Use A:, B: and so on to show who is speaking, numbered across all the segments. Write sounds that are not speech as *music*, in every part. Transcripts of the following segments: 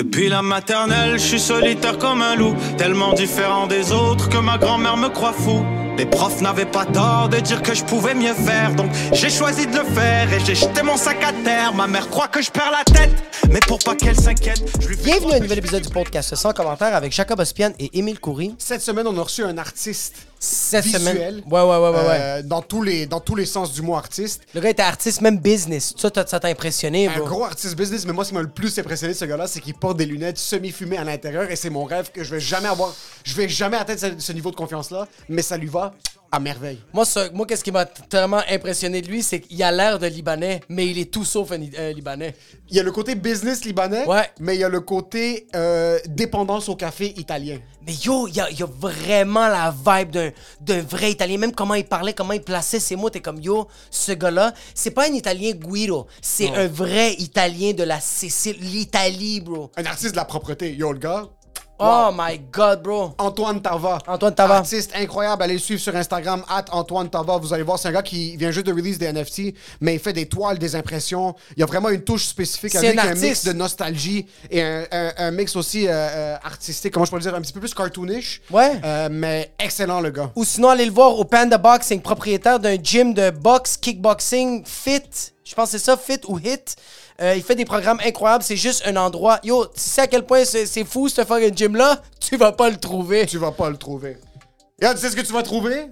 A: Depuis la maternelle, je suis solitaire comme un loup, tellement différent des autres que ma grand-mère me croit fou. Les profs n'avaient pas tort de dire que je pouvais mieux faire, donc j'ai choisi de le faire et j'ai jeté mon sac à terre. Ma mère croit que je perds la tête, mais pour pas qu'elle s'inquiète, je lui fais
B: Bienvenue à un nouvel épisode du podcast sans commentaire avec Jacob Ospian et Émile Coury.
C: Cette semaine, on a reçu un artiste
B: Cette
C: visuel.
B: semaine. Ouais, ouais, ouais, ouais. ouais.
C: euh, dans, tous les, dans tous les sens du mot artiste.
B: Le gars était artiste, même business. Ça, ça t'a impressionné,
C: Un
B: bro.
C: gros artiste business, mais moi, ce qui m'a le plus impressionné de ce gars-là, c'est qu'il porte des lunettes semi-fumées à l'intérieur et c'est mon rêve que je vais jamais avoir. Je vais jamais atteindre ce, ce niveau de confiance-là, mais ça lui va à merveille.
B: Moi, ça- moi qu'est-ce qui m'a tellement impressionné de lui, c'est qu'il a l'air de Libanais, mais il est tout sauf un un Libanais.
C: Il y a le côté business libanais,
B: Ouais.
C: mais il y a le côté euh, dépendance au café italien.
B: Mais yo, il y a, y a vraiment la vibe d'un, d'un vrai Italien. Même comment il parlait, comment il plaçait ses mots. T'es comme, yo, ce gars-là, c'est pas un Italien Guido. C'est un vrai Italien de la Sicile, l'Italie, bro.
C: Un artiste de la propreté. Yo, le gars.
B: Oh my God, bro.
C: Antoine Tava.
B: Antoine Tava.
C: Artiste incroyable. Allez le suivre sur Instagram, at Antoine Tava. Vous allez voir, c'est un gars qui vient juste de release des NFT, mais il fait des toiles, des impressions. Il y a vraiment une touche spécifique lui,
B: un
C: mix de nostalgie et un, un- un mix aussi euh, euh, artistique, comment je pourrais dire, un petit peu plus cartoonish.
B: Ouais.
C: Euh, mais excellent, le gars.
B: Ou sinon, allez le voir au Panda Boxing, propriétaire d'un gym de boxe, kickboxing, fit. Je pense que c'est ça, fit ou hit. Euh, il fait des programmes incroyables. C'est juste un endroit. Yo, tu sais à quel point c'est fou ce fucking gym-là? Tu vas pas le trouver.
C: Tu vas pas le trouver. Là, tu sais ce que tu vas trouver?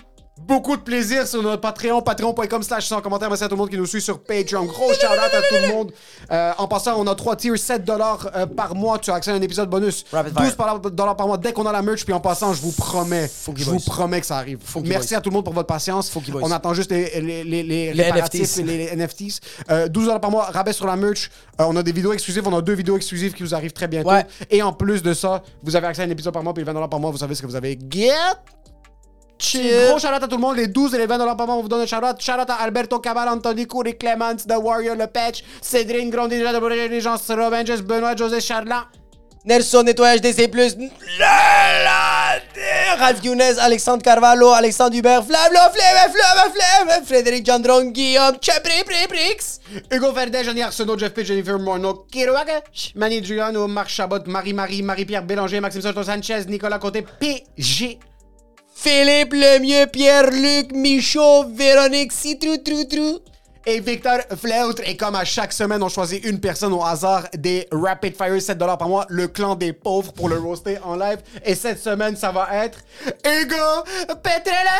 C: Beaucoup de plaisir sur notre Patreon, patreon.com slash sans commentaire. Merci à tout le monde qui nous suit sur Patreon. Gros shout out à tout le monde. Euh, en passant, on a trois tiers, 7 dollars euh, par mois. Tu as accès à un épisode bonus.
B: Rapid
C: 12
B: fire.
C: par- dollars par mois dès qu'on a la merch. Puis en passant, je vous promets, je vous promets que ça arrive. Merci à tout le monde pour votre patience.
B: Boys.
C: On attend juste les, les, les, les,
B: Les
C: réparatifs
B: NFTs.
C: les, les NFTs. Euh, 12 dollars par mois, rabais sur la merch. On a des vidéos exclusives. On a deux vidéos exclusives qui vous arrivent très bientôt.
B: Ouais.
C: Et en plus de ça, vous avez accès à un épisode par mois. Puis les 20 dollars par mois, vous savez ce que vous avez. Get
B: Chill.
C: Gros shout-out à tout le monde, les 12 et les 20 dollars par mois, on vous donne un shout-out. Shout-out à Alberto Cabal, Anthony Coury, Clemens, The Warrior, Le Patch, Cédrine, Grandi, Robin, Jess, Benoît, José Charland.
B: Nelson Nettoyage DC+, Ralph Younes, Alexandre Carvalho, Alexandre Hubert, Flavlo, Flemme, Flemme, Flemme, Frédéric Gendron, Guillaume, Chepri, Pri, Prix.
C: Hugo Verdet, Johnny Arsenault, Jeff Pitt, Jennifer Morneau, Kirouaga, Manny Giuliano, Marc Chabot, Marie-Marie, Marie-Pierre Bélanger, Maxime Soto Sanchez, Nicolas Côté, PG.
B: Philippe Lemieux, Pierre-Luc, Michaud, Véronique, Citrou, Trou, Trou.
C: Et Victor Fleutre. Et comme à chaque semaine, on choisit une personne au hasard des Rapid Fire 7 dollars par mois, le clan des pauvres pour le roaster en live. Et cette semaine, ça va être Hugo Petrella.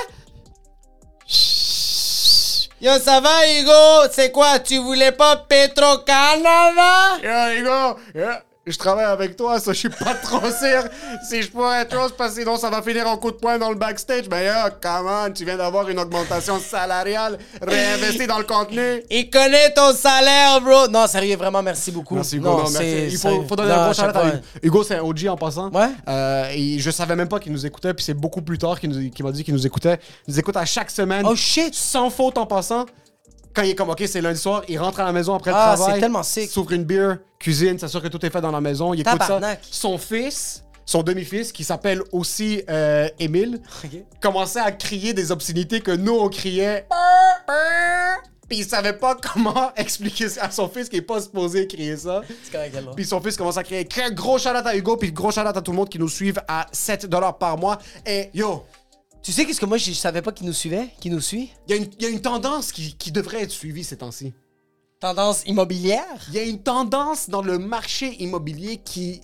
B: Yo, ça va, Hugo? C'est quoi, tu voulais pas Petro-Canada?
C: Yeah, Hugo, yeah. Je travaille avec toi, ça, je suis pas *laughs* trop sûr si je pourrais être chose parce que sinon ça va finir en coup de poing dans le backstage. Mais yeah, come on, tu viens d'avoir une augmentation salariale, réinvesti dans le contenu.
B: Il connaît ton salaire, bro. Non, sérieux, vraiment, merci beaucoup.
C: Merci Hugo,
B: Non,
C: non,
B: c'est-
C: merci. Il faut, faut donner
B: non,
C: un gros à. Hugo, c'est un OG en passant.
B: Ouais.
C: Euh, et je savais même pas qu'il nous écoutait, puis c'est beaucoup plus tard qu'il nous- qu'il m'a dit qu'il nous écoutait. Il nous écoute à chaque semaine.
B: Oh, shit.
C: Sans faute en passant. Quand il est comme, OK, c'est lundi soir, il rentre à la maison après
B: Ah,
C: le travail.
B: c'est tellement sick.
C: S'ouvre une bière, cuisine, s'assure que tout est fait dans la maison. Il écoute
B: Tabarnak.
C: ça. Son fils, son demi-fils, qui s'appelle aussi euh, Émile, *laughs*
B: Ok.
C: commençait à crier des obscénités que nous, on criait. Puis il savait pas comment *laughs* expliquer ça à son fils qui est pas supposé crier ça.
B: C'est correct, alors.
C: Puis son fils commence à crier gros shout à Hugo, puis gros shout à tout le monde qui nous suivent à 7 dollars par mois. Et yo,
B: Tu sais qu'est-ce que moi, je savais pas qu'il nous suivait? Qu'il nous suit?
C: il y, a une- il y a une tendance qui, qui devrait être suivie ces temps-ci.
B: Tendance immobilière?
C: Il y a une tendance dans le marché immobilier qui,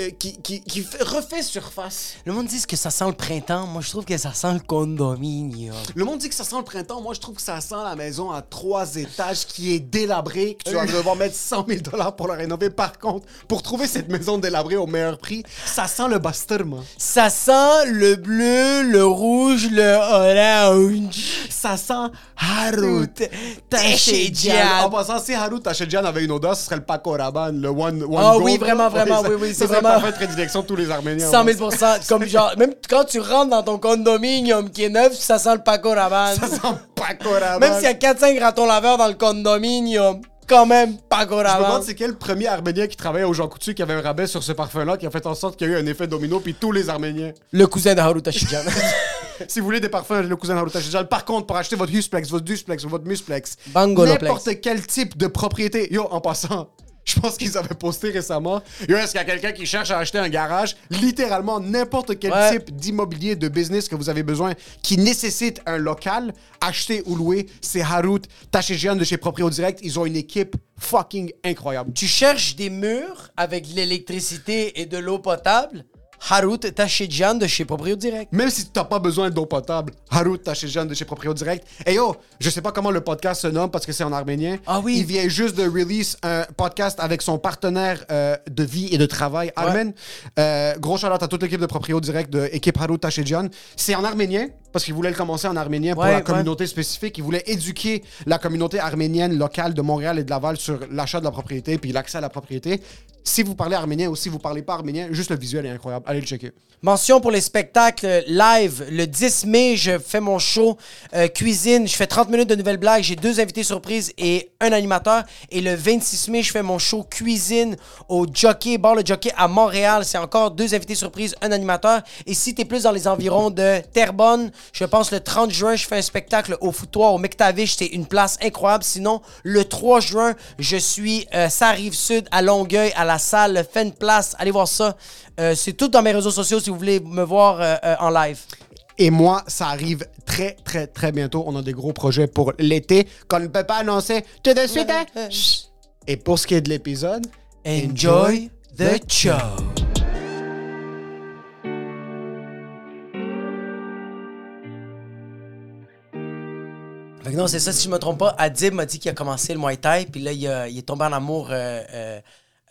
C: euh, qui, qui, qui fait- refait surface.
B: Le monde dit que ça sent le printemps. Moi, je trouve que ça sent le condominium.
C: Le monde dit que ça sent le printemps. Moi, je trouve que ça sent la maison à trois étages qui est délabrée, que tu vas devoir mettre 100 000 pour la rénover. Par contre, pour trouver cette maison délabrée au meilleur prix, ça sent le basturma.
B: Ça sent le bleu, le rouge, le orange.
C: Ça sent Harut.
B: Tachedjan.
C: En passant, si Harut Tachedjan avait une odeur, ce serait le Paco Rabanne, le One, one
B: Ah
C: Gold.
B: oui, vraiment, vraiment, oui, oui,
C: ça
B: c'est vraiment-
C: la parfaite prédilection de tous les Arméniens.
B: 100 000 Comme genre, même quand tu rentres dans ton condominium qui est neuf, ça sent le Paco Rabanne.
C: Ça sent Paco Rabanne.
B: Même s'il y a 4-5 ratons laveurs dans le condominium, quand même Paco
C: Je me demande c'est quel premier Arménien qui travaillait au Jean Coutu qui avait un rabais sur ce parfum-là qui a fait en sorte qu'il y a eu un effet domino puis tous les Arméniens.
B: Le cousin de Haru Tachidjan. *laughs*
C: si vous voulez des parfums, le cousin Haruta. Par contre, pour acheter votre Husplex, votre Dusplex ou votre Musplex, n'importe quel type de propriété. Yo, en passant, Je pense qu'ils avaient posté récemment. Est-ce qu'il y a quelqu'un qui cherche à acheter un garage? Littéralement, n'importe quel
B: Ouais.
C: type d'immobilier, de business que vous avez besoin qui nécessite un local, acheter ou louer, c'est Harut, Tachejian de chez Proprio Direct. Ils ont une équipe fucking incroyable.
B: Tu cherches des murs avec de l'électricité et de l'eau potable? Harut Tachidjian de chez Proprio Direct.
C: Même si tu n'as pas besoin d'eau potable, Harut Tachejian de chez Proprio Direct. Et yo, je sais pas comment le podcast se nomme parce que c'est en arménien.
B: Ah oui.
C: Il vient juste de release un podcast avec son partenaire euh, de vie et de travail, Armen. Euh, gros shout à toute l'équipe de Proprio Direct de équipe Harut Tachejian. C'est en arménien parce qu'il voulait le commencer en arménien pour
B: Ouais,
C: la
B: ouais.
C: communauté spécifique. Il voulait éduquer la communauté arménienne locale de Montréal et de Laval sur l'achat de la propriété puis l'accès à la propriété. Si vous parlez arménien ou si vous parlez pas arménien, juste le visuel est incroyable. Allez le checker.
B: Mention pour les spectacles live. Le 10 mai, je fais mon show euh, cuisine. Je fais 30 minutes de nouvelles blagues. J'ai deux invités surprises et un animateur. Et le 26 mai, je fais mon show cuisine au Jockey, Bar Le Jockey à Montréal. C'est encore deux invités surprises, un animateur. Et si t'es plus dans les environs de Terrebonne, je pense le 30 juin, je fais un spectacle au foutoir au McTavish. C'est une place incroyable. Sinon, le 3 juin, je suis euh, ça rive sud à Longueuil à la salle Fen Place. Allez voir ça. Euh, c'est tout dans mes réseaux sociaux si vous voulez me voir euh, euh, en live.
C: Et moi, ça arrive très, très, très bientôt. On a des gros projets pour l'été qu'on ne peut pas annoncer tout de suite. hein? Chut. Et pour ce qui est de l'épisode,
B: Enjoy the show. Fait que non, c'est ça, si je me trompe pas. Adib m'a dit qu'il a commencé le Muay Thai, puis là, il, a- il est tombé en amour euh, euh,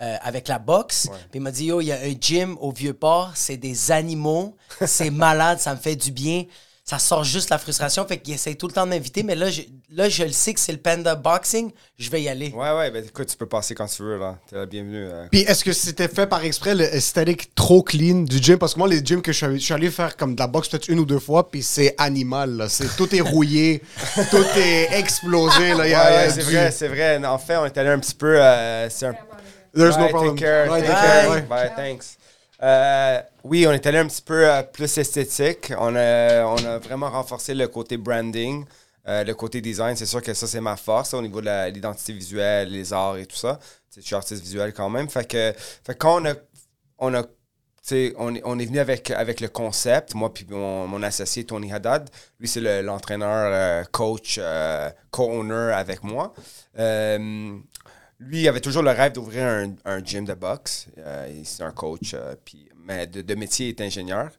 B: euh, avec la boxe. Puis il m'a dit, yo, il y a un gym au Vieux-Port, c'est des animaux, *laughs* c'est malade, ça me fait du bien. Ça sort juste la frustration, fait qu'il essaie tout le temps de m'inviter, mais là je, là, je le sais que c'est le Panda Boxing, je vais y aller.
D: Ouais, ouais, ben écoute, tu peux passer quand tu veux, là. T'es la bienvenue. euh.
C: Puis est-ce que c'était fait par exprès le esthétique trop clean du gym? Parce que moi, les gyms que je suis allé, je suis allé faire comme de la boxe peut-être une ou deux fois, puis c'est animal. Là. C'est, tout est rouillé, *laughs* tout est explosé. Là.
D: Ouais, ouais, c'est
C: du-
D: vrai, c'est vrai. En fait, on est allé un petit peu. euh, c'est un...
C: There's no problem.
D: Take care,
C: Ouais,
D: take care. Bye, thanks. Euh, oui, on est allé un petit peu euh, plus esthétique. On a, on a vraiment renforcé le côté branding, euh, le côté design. C'est sûr que ça, c'est ma force au niveau de l'identité visuelle, les arts et tout ça. Tu sais, Je suis artiste visuel quand même. Fait que, fait quand on a, on a on, est- on est venu avec, avec le concept, moi puis mon, mon associé Tony Haddad. Lui, c'est le- l'entraîneur, euh, coach, euh, co-owner avec moi. Euh, lui, il avait toujours le rêve d'ouvrir un, un gym de boxe. Euh, il- c'est un coach, euh, puis, mais de, de métier, il est ingénieur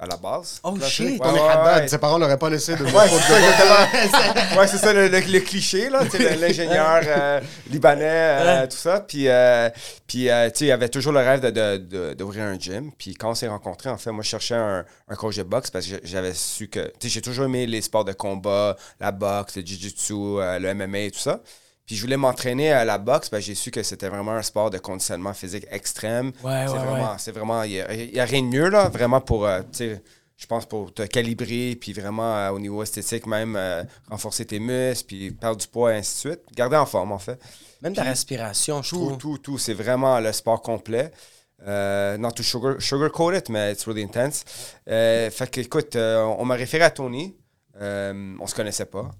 D: à la base.
B: Oh,
D: Classique.
B: shit.
D: Ouais,
C: Tony
D: ouais,
C: Haddad,
D: ouais.
C: ses parents l'auraient pas laissé de *laughs*
D: Ouais, c'est ça, *laughs* c'est ça le, le- le cliché, là. L'ingénieur *laughs* euh, libanais, euh, tout ça. Puis, euh, puis euh, tu sais, il avait toujours le rêve de- de- de- d'ouvrir un gym. Puis quand on s'est rencontrés, en fait, moi, je cherchais un, un coach de boxe parce que j'avais su que. Tu sais, j'ai toujours aimé les sports de combat, la boxe, le jiu-jitsu, euh, le MMA et tout ça. Puis je voulais m'entraîner à la boxe j'ai su que c'était vraiment un sport de conditionnement physique extrême.
B: Ouais,
D: c'est
B: ouais,
D: vraiment, c'est vraiment, il n'y a, rien de mieux là, vraiment pour, euh, tu sais, je pense pour te calibrer, puis vraiment euh, au niveau esthétique même, euh, renforcer tes muscles, puis perdre du poids et ainsi de suite. Garder en forme en fait.
B: Même ta respiration, je
D: Tout,
B: trouve.
D: tout, tout, c'est vraiment le sport complet. Euh, not to sugar, sugarcoat it, mais it's really intense. Euh, fait que, écoute, euh, on m'a référé à Tony. On se connaissait pas.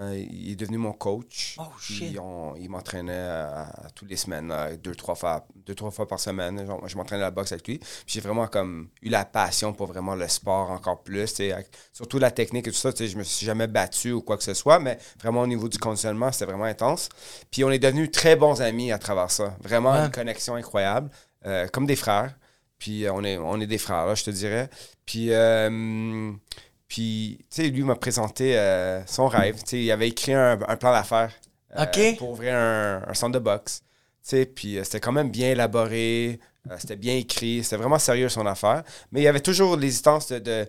D: Euh, il est devenu mon coach.
B: Oh, shit.
D: on- il m'entraînait euh, toutes les semaines, euh, deux, trois fois, deux, trois fois par semaine. Genre, je m'entraînais à la boxe avec lui. Puis j'ai vraiment comme eu la passion pour vraiment le sport encore plus. avec- surtout la technique et tout ça. Je me suis jamais battu ou quoi que ce soit, mais vraiment au niveau du conditionnement, c'était vraiment intense. Puis on est devenus très bons amis à travers ça. Vraiment
B: Ouais.
D: une connexion incroyable, euh, comme des frères. Puis euh, on est, on est des frères, là, je te dirais. Puis, euh, puis tu sais, lui m'a présenté euh, son rêve. Tu sais, il avait écrit un, un plan d'affaires euh, pour ouvrir un, un centre de boxe. Tu sais, puis euh, c'était quand même bien élaboré, c'était bien écrit, c'était vraiment sérieux son affaire. Mais il y avait toujours l'hésitance de-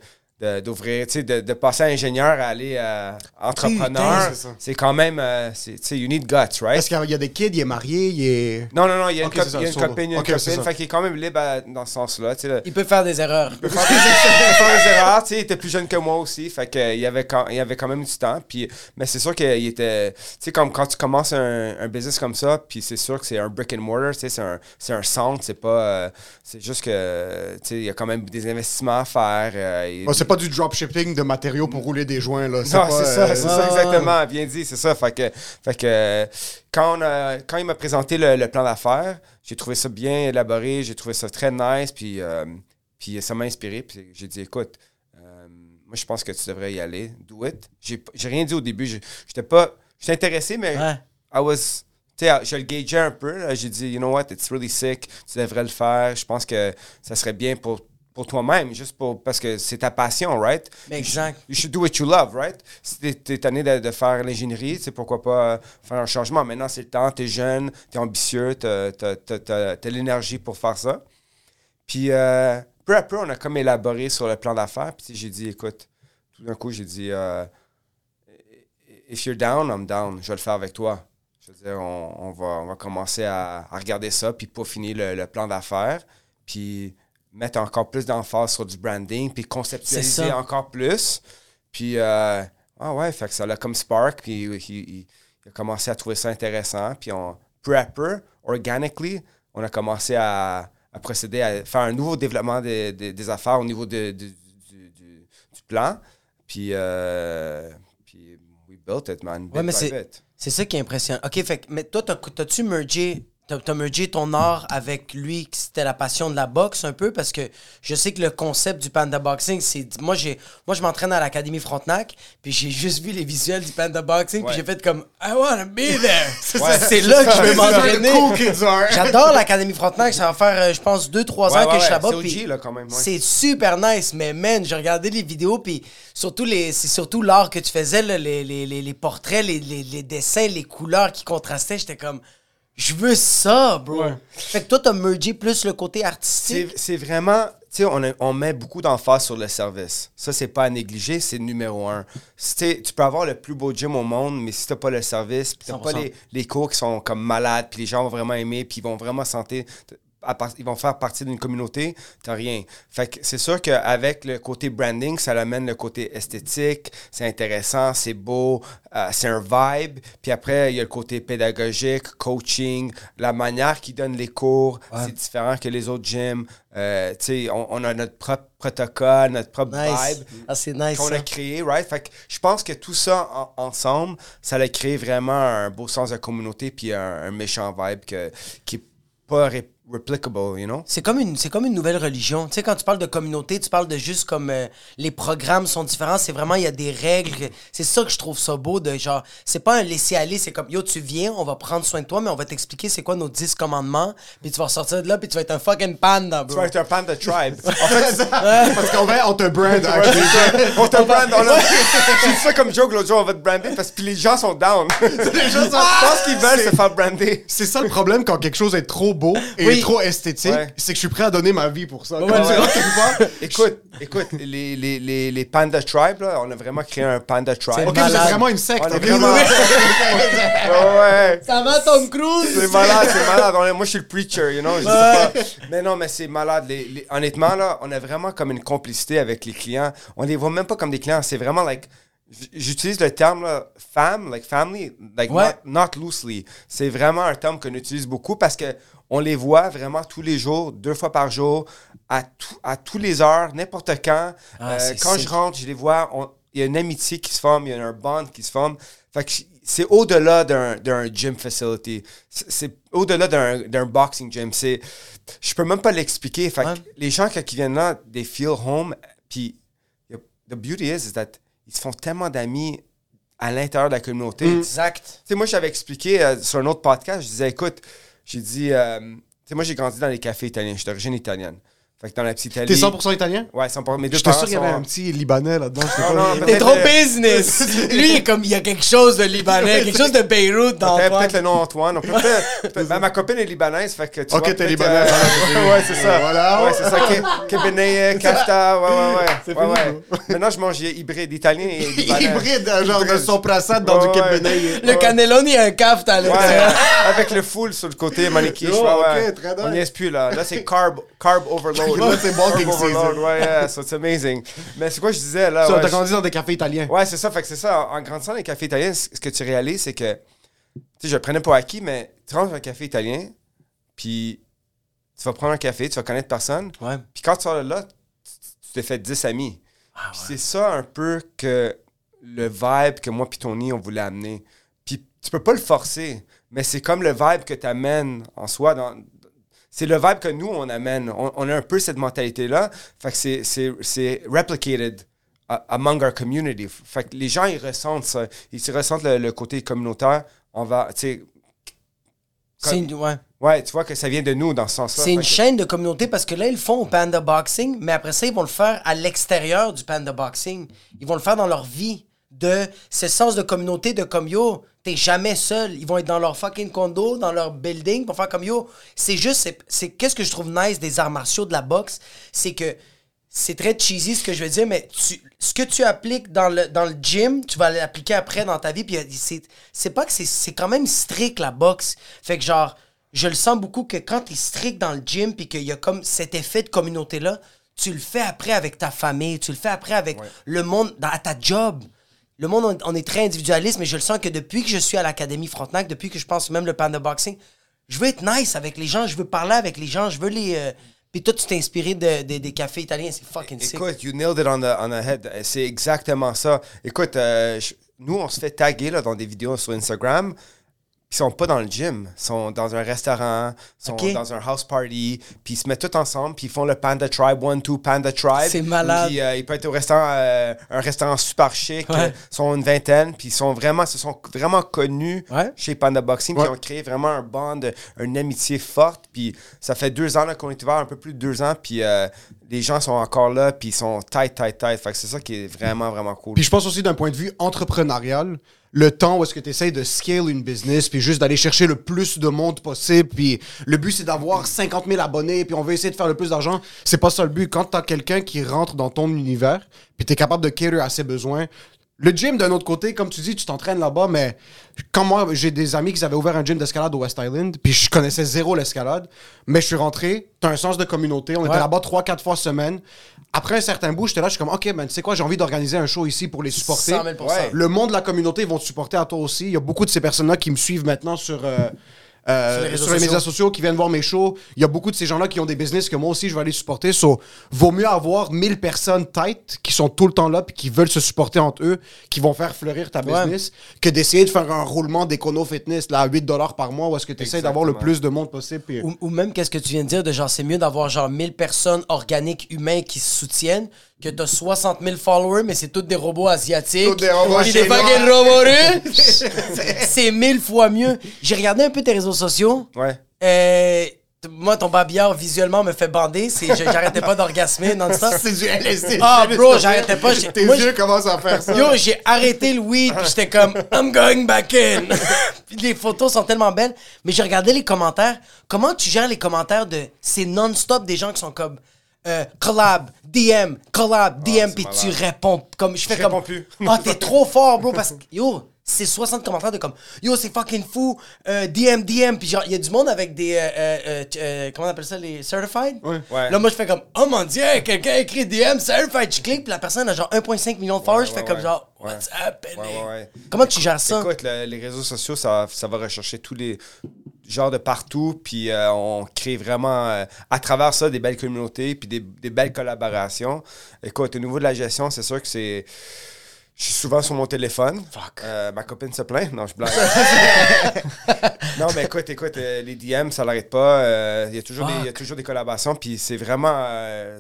D: d'ouvrir, tu sais, de, de passer à ingénieur à aller à entrepreneur.
C: c'est
D: quand même, euh, c'est- tu sais, you need guts, right?
C: Est-ce qu'il y a- y des kids, il est marié, il est.
D: Non, non, non, il y a une,
C: ça,
D: y a une copine, il y a une copine, fait qu'il est quand même libre à- dans ce sens-là. tu sais.
B: Il peut faire des erreurs.
D: Il peut faire des, *laughs* il peut faire des erreurs, tu sais, il était plus jeune que moi aussi, fait que, euh, il, avait quand, il avait quand même du temps. Puis, mais c'est sûr qu'il était, tu sais, comme quand tu commences un, un business comme ça, puis c'est sûr que c'est un brick and mortar, tu sais, c'est un, c'est un centre, c'est pas, euh, c'est juste que, tu sais, il y a quand même des investissements à faire. euh,
C: Oh, pas du dropshipping de matériaux pour rouler des joints, là.
D: Non,
C: pas,
D: c'est ça,
C: euh,
D: c'est ça, exactement. Bien dit, c'est ça. Fait que, fait que quand, on a- quand il m'a présenté le, le plan d'affaires, j'ai trouvé ça bien élaboré, j'ai trouvé ça très nice, puis, euh, puis ça m'a inspiré. Puis j'ai dit, écoute, euh, moi, je pense que tu devrais y aller. Do it. J'ai j'ai rien dit au début. J'étais pas. J'étais intéressé, mais
B: Ouais.
D: I was. Tu sais, je le gageais un peu. là. J'ai dit, you know what, it's really sick. Tu devrais le faire. Je pense que ça serait bien pour, pour toi-même, juste pour, parce que c'est ta passion, right?
B: Exact.
D: You should do what you love, right? Si t'es- tanné de, de faire l'ingénierie, tu sais, pourquoi pas euh, faire un changement. Maintenant, c'est le temps, t'es jeune, t'es ambitieux, t'as t'as- t'as- t'as- t'as l'énergie pour faire ça. Puis, euh, peu à peu, on a comme élaboré sur le plan d'affaires. Puis j'ai dit, écoute, tout d'un coup, j'ai dit, euh, if you're down, I'm down. Je vais le faire avec toi. Je veux dire, on, on va, on va commencer à, à regarder ça, puis peaufiner le, le plan d'affaires, puis mettre encore plus d'emphase sur du branding, puis conceptualiser encore plus. Puis, euh, ah ouais, fait que ça l'a comme spark, puis il, il- il a commencé à trouver ça intéressant. Puis, on, peu à peu, organically, on a commencé à, à procéder à faire un nouveau développement des, des- des affaires au niveau de- de- du, du- du plan. Puis, euh, puis, we built it, man. bit
B: Ouais, mais
D: by
B: c'est-
D: bit.
B: C'est ça qui est impressionnant. OK, fait mais toi, t'as- t'as-tu mergé, t'as, t'as mergé ton art avec lui, c'était la passion de la boxe un peu? Parce que je sais que le concept du panda boxing, c'est... Moi, j'ai, moi je m'entraîne à l'Académie Frontenac, puis j'ai juste vu les visuels du panda boxing, puis j'ai fait comme « I wanna be there! *laughs*
D: Ouais.
B: c'est là que je veux m'entraîner. J'adore l'Académie Frontenac, ça va faire, euh, je pense, 2-3
D: Ouais,
B: ans que je suis là-bas.
D: c'est là,
B: super nice, mais man, j'ai regardé les vidéos, puis surtout les, c'est surtout l'art que tu faisais, là, les, les, les, les portraits, les, les, les dessins, les couleurs qui contrastaient. J'étais comme, je veux ça, bro. Fait que toi, t'as mergé plus le côté artistique.
D: C'est vraiment, tu sais, on, met beaucoup d'emphase sur le service. Ça, c'est pas à négliger, c'est numéro un. Si t'es- tu peux avoir le plus beau gym au monde, mais si t'as pas le service, puis t'as pas
B: 100%.
D: les, les cours qui sont comme malades, puis les gens vont vraiment aimer, puis ils vont vraiment sentir, ils vont faire partie d'une communauté, t'as rien. Fait que c'est sûr qu'avec le côté branding, ça amène le côté esthétique, c'est intéressant, c'est beau, euh, c'est un vibe. Puis après, il y a le côté pédagogique, coaching, la manière qu'ils donnent les cours, c'est différent que les autres gyms. Euh, tu sais, on, on a notre propre protocole, notre propre
B: Nice.
D: vibe
B: Ah, nice.
D: qu'on a créé, right? Fait que je pense que tout ça en- ensemble, ça a créé vraiment un beau sens de communauté puis un, un méchant vibe que, qui est pas replicable, you know?
B: C'est comme une c'est comme une nouvelle religion. Tu sais quand tu parles de communauté, tu parles de juste comme euh, les programmes sont différents, c'est vraiment il y a des règles. C'est ça que je trouve ça beau de genre c'est pas un laisser aller, c'est comme yo tu viens, on va prendre soin de toi mais on va t'expliquer c'est quoi nos 10 commandements, puis tu vas ressortir de là puis tu vas être un fucking panda, bro.
D: Tu vas être un panda tribe. *laughs* En fait, *laughs*
C: Parce qu'en vrai, on te brand,
D: on te brand. On a... *laughs* J'ai ça comme joke l'autre jour, on va te brander parce que les gens sont down. les gens sont... Je pense qu'ils veulent se faire brander.
C: C'est ça le problème quand quelque chose est trop beau et
B: Oui.
C: Trop esthétique,
D: Ouais.
C: c'est que je suis prêt à donner ma vie pour ça.
B: Ouais, ouais. *laughs*
D: Écoute, écoute, les, les, les, les Panda Tribe, là, on a vraiment créé un Panda Tribe.
B: C'est
C: Ok, vous êtes
B: malade.
C: vraiment une secte.
D: On vraiment... *laughs* ouais, ouais.
B: Ça va Tom Cruise?
D: C'est malade, c'est malade. On est- moi, je suis le preacher, you know. je dis pas. Mais non, mais c'est malade. Les- les- honnêtement, là, on a vraiment comme une complicité avec les clients. On les voit même pas comme des clients. C'est vraiment like. J'utilise le terme là, fam, like family, like
B: Ouais.
D: not, not loosely. C'est vraiment un terme qu'on utilise beaucoup parce que on les voit vraiment tous les jours, deux fois par jour, à, tout- à tous les heures, n'importe quand.
B: Ah,
D: Euh, quand
B: sick.
D: je rentre, je les vois. Il y a une amitié qui se forme, il y a un bond qui se forme. Fait que c'est au-delà d'un d'un gym facility. C'est au-delà d'un boxing gym. C'est, je peux même pas l'expliquer. Fait que les gens, ils viennent là, they feel home. Puis, the beauty is, is that ils se font tellement d'amis à l'intérieur de la communauté.
B: Mm.
D: Tu
B: Exact.
D: sais, moi, j'avais expliqué euh, sur un autre podcast, je disais, écoute, j'ai dit, euh, tu sais, moi, j'ai grandi dans les cafés italiens. Je suis d'origine italienne. Fait que dans la petite Italie.
C: T'es 100% italien?
D: Ouais, 100%. Mes deux
C: J'étais sûr qu'il y avait
D: sont-
C: un petit Libanais là-dedans.
B: T'es trop
D: euh,
B: business. *laughs* Lui, il est comme il y a quelque chose de libanais, quelque chose de Beyrouth dans
D: Peut-être
B: toi.
D: peut-être le nom Antoine. On peut peut-être- *laughs* peut- ben, ma copine est libanaise, fait que tu
C: Ok,
D: vois,
C: t'es libanaise,
D: euh, *laughs* ouais, c'est ça.
C: Voilà.
D: Ouais, c'est ça. Ke- Kebeneye, Kafta, ouais, ouais, ouais.
C: C'est
D: ouais, ouais. Maintenant, je mange hybride italien et libanais.
C: Hybride, euh, genre de son prassade dans du. Kebbenay.
B: Le cannelloni, il y a un café à
D: Ouais,
B: l'intérieur.
D: avec le full sur le côté, maniquiche.
C: Yo,
D: ouais,
C: ok,
D: ouais. On n'y est plus, là. Là, c'est carb, carb overload.
C: C'est
D: overload,
C: season.
D: ouais, yeah, so it's amazing. Mais c'est quoi je disais, là?
C: Ça,
D: ouais,
C: t'as
D: je-
C: grandi dans des cafés italiens.
D: Ouais, c'est ça. Fait que c'est ça. En en grandissant dans les cafés italiens, ce que tu réalises, c'est que, tu sais, je le prenais pas acquis, mais tu rentres dans un café italien, puis tu vas prendre un café, tu vas connaître personne,
B: Ouais.
D: puis quand tu sors de là, tu t'es fait 10 amis. Puis C'est ça un peu que le vibe que moi puis Tony, on voulait amener. Puis tu peux pas le forcer, mais c'est comme le vibe que tu amènes en soi. Dans, c'est le vibe que nous, on amène. On, on a un peu cette mentalité-là. Fait que c'est, replicated among our community. Fait que les gens, ils ressentent ça. Ils se ressentent le, le côté communautaire. On va, tu sais,
B: C'est une, ouais.
D: ouais, tu vois que ça vient de nous dans ce sens-là.
B: C'est une
D: que-
B: chaîne de communauté parce que là, ils le font au Panda Boxing, mais après ça, ils vont le faire à l'extérieur du Panda Boxing. Ils vont le faire dans leur vie. De ce sens de communauté, de comme yo, t'es jamais seul. Ils vont être dans leur fucking condo, dans leur building pour faire comme yo. C'est juste, c'est- qu'est-ce que je trouve nice des arts martiaux, de la boxe, c'est que c'est très cheesy ce que je veux dire, mais tu, ce que tu appliques dans le, dans le gym, tu vas l'appliquer après dans ta vie. Puis c'est, pas que c'est, c'est quand même strict la boxe. Fait que genre, je le sens beaucoup que quand tu es strict dans le gym, puis qu'il y a comme cet effet de communauté-là, tu le fais après avec ta famille, tu le fais après avec le monde, dans, à ta job. Le monde, on, on est très individualiste, mais je le sens que depuis que je suis à l'Académie Frontenac, depuis que je pense même le Panda Boxing, je veux être nice avec les gens, je veux parler avec les gens, je veux les. euh, Puis toi, tu t'es inspiré de- de- des cafés italiens, c'est fucking sick.
D: Écoute, you nailed it on the, on the head. C'est exactement ça. Écoute, euh, nous, on se fait taguer là, dans des vidéos sur Instagram. Ils sont pas dans le gym. Ils sont dans un restaurant, ils sont dans un house party, puis ils se mettent tous ensemble, puis ils font le Panda Tribe, One, Two Panda Tribe.
B: C'est malade.
D: Puis euh, ils peuvent être au restaurant, euh, un restaurant super chic.
B: Ouais.
D: euh, Ils sont une vingtaine, puis ils sont vraiment, se sont vraiment connus
B: Ouais.
D: chez Panda Boxing, puis ils ont créé vraiment un bond, une amitié forte. Puis ça fait deux ans là, qu'on est ouvert, un peu plus de deux ans, puis euh, les gens sont encore là, puis ils sont tight, tight, tight. Fait que c'est ça qui est vraiment, vraiment cool.
C: Puis je pense aussi d'un point de vue entrepreneurial, le temps où est-ce que tu essayes de scale une business, puis juste d'aller chercher le plus de monde possible, puis le but c'est d'avoir 50 000 abonnés, puis on veut essayer de faire le plus d'argent. C'est pas ça le but. Quand t'as quelqu'un qui rentre dans ton univers, puis t'es capable de cater à ses besoins, le gym, d'un autre côté, comme tu dis, tu t'entraînes là-bas, mais quand moi, j'ai des amis qui avaient ouvert un gym d'escalade au West Island, puis je connaissais zéro l'escalade, mais je suis rentré, t'as un sens de communauté, on était là-bas trois, quatre fois semaine. Après un certain bout, j'étais là, je suis comme, OK, man, tu sais quoi, j'ai envie d'organiser un show ici pour les supporter.
B: 100 000
D: Ouais.
C: Le monde de la communauté vont te supporter à toi aussi. Il y a beaucoup de ces personnes-là qui me suivent maintenant sur, euh, euh,
B: Sur les réseaux
C: sur les médias sociaux, qui viennent voir mes shows. Il y a beaucoup de ces gens-là qui ont des business que moi aussi je vais aller supporter. So, vaut mieux avoir 1000 personnes tight qui sont tout le temps là puis qui veulent se supporter entre eux, qui vont faire fleurir ta
B: Ouais.
C: business, que d'essayer de faire un roulement d'écono fitness là, à 8 dollars par mois où est-ce que tu essaies d'avoir le plus de monde possible. puis-
B: Ou, ou même, qu'est-ce que tu viens de dire, de genre, c'est mieux d'avoir genre 1000 personnes organiques, humains qui se soutiennent, que t'as 60 000 followers, mais c'est tous des robots asiatiques.
C: Tous des robots
B: des
C: chinois.
B: fucking robots russes. *laughs* c'est mille fois mieux. J'ai regardé un peu tes réseaux sociaux.
D: Ouais.
B: Euh, t- moi, ton babillard visuellement me fait bander. C'est, je- j'arrêtais pas d'orgasmer non-stop. *laughs*
C: C'est du LSD.
B: Ah, bro, j'arrêtais pas. j'ai-
C: Tes
B: moi,
C: yeux commencent à faire ça.
B: Yo, j'ai arrêté le weed, puis j'étais comme, I'm going back in. *laughs* puis les photos sont tellement belles. Mais j'ai regardé les commentaires. Comment tu gères les commentaires de. C'est non-stop des gens qui sont comme. Euh, collab, DM, collab, DM,
D: c'est
B: puis tu réponds comme. Je fais
D: Je
B: comme.
D: réponds plus.
B: Ah, t'es *laughs* trop fort, bro, parce que. Yo, c'est 60 commentaires de comme. Yo, c'est fucking fou. euh, DM, DM. Puis genre, il y a du monde avec des. euh, euh, comment on appelle ça, les certified?
D: Ouais.
B: Là, moi, je fais comme, oh mon dieu, quelqu'un a écrit DM, certified. Je clique, puis la personne a genre 1,5 million de followers. je fais
D: ouais,
B: comme genre,
D: Ouais.
B: what's happening?
D: Ouais, ouais, ouais.
B: Comment tu gères ça?
D: Écoute, le- les réseaux sociaux, ça, ça va rechercher tous les genres de partout, puis euh, on crée vraiment, euh, à travers ça, des belles communautés, puis des, des belles collaborations. Écoute, au niveau de la gestion, c'est sûr que c'est... Je suis souvent sur mon téléphone.
B: Fuck.
D: Euh, ma copine se plaint. Non, je blague. *laughs* non, mais écoute, écoute, les DM, ça l'arrête pas. Il y, a toujours des- il y a toujours des collaborations. Puis c'est vraiment.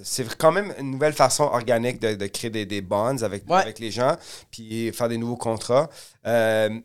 D: c'est quand même une nouvelle façon organique de, de créer des, des bonds avec,
B: Ouais.
D: avec les gens. Puis faire des nouveaux contrats.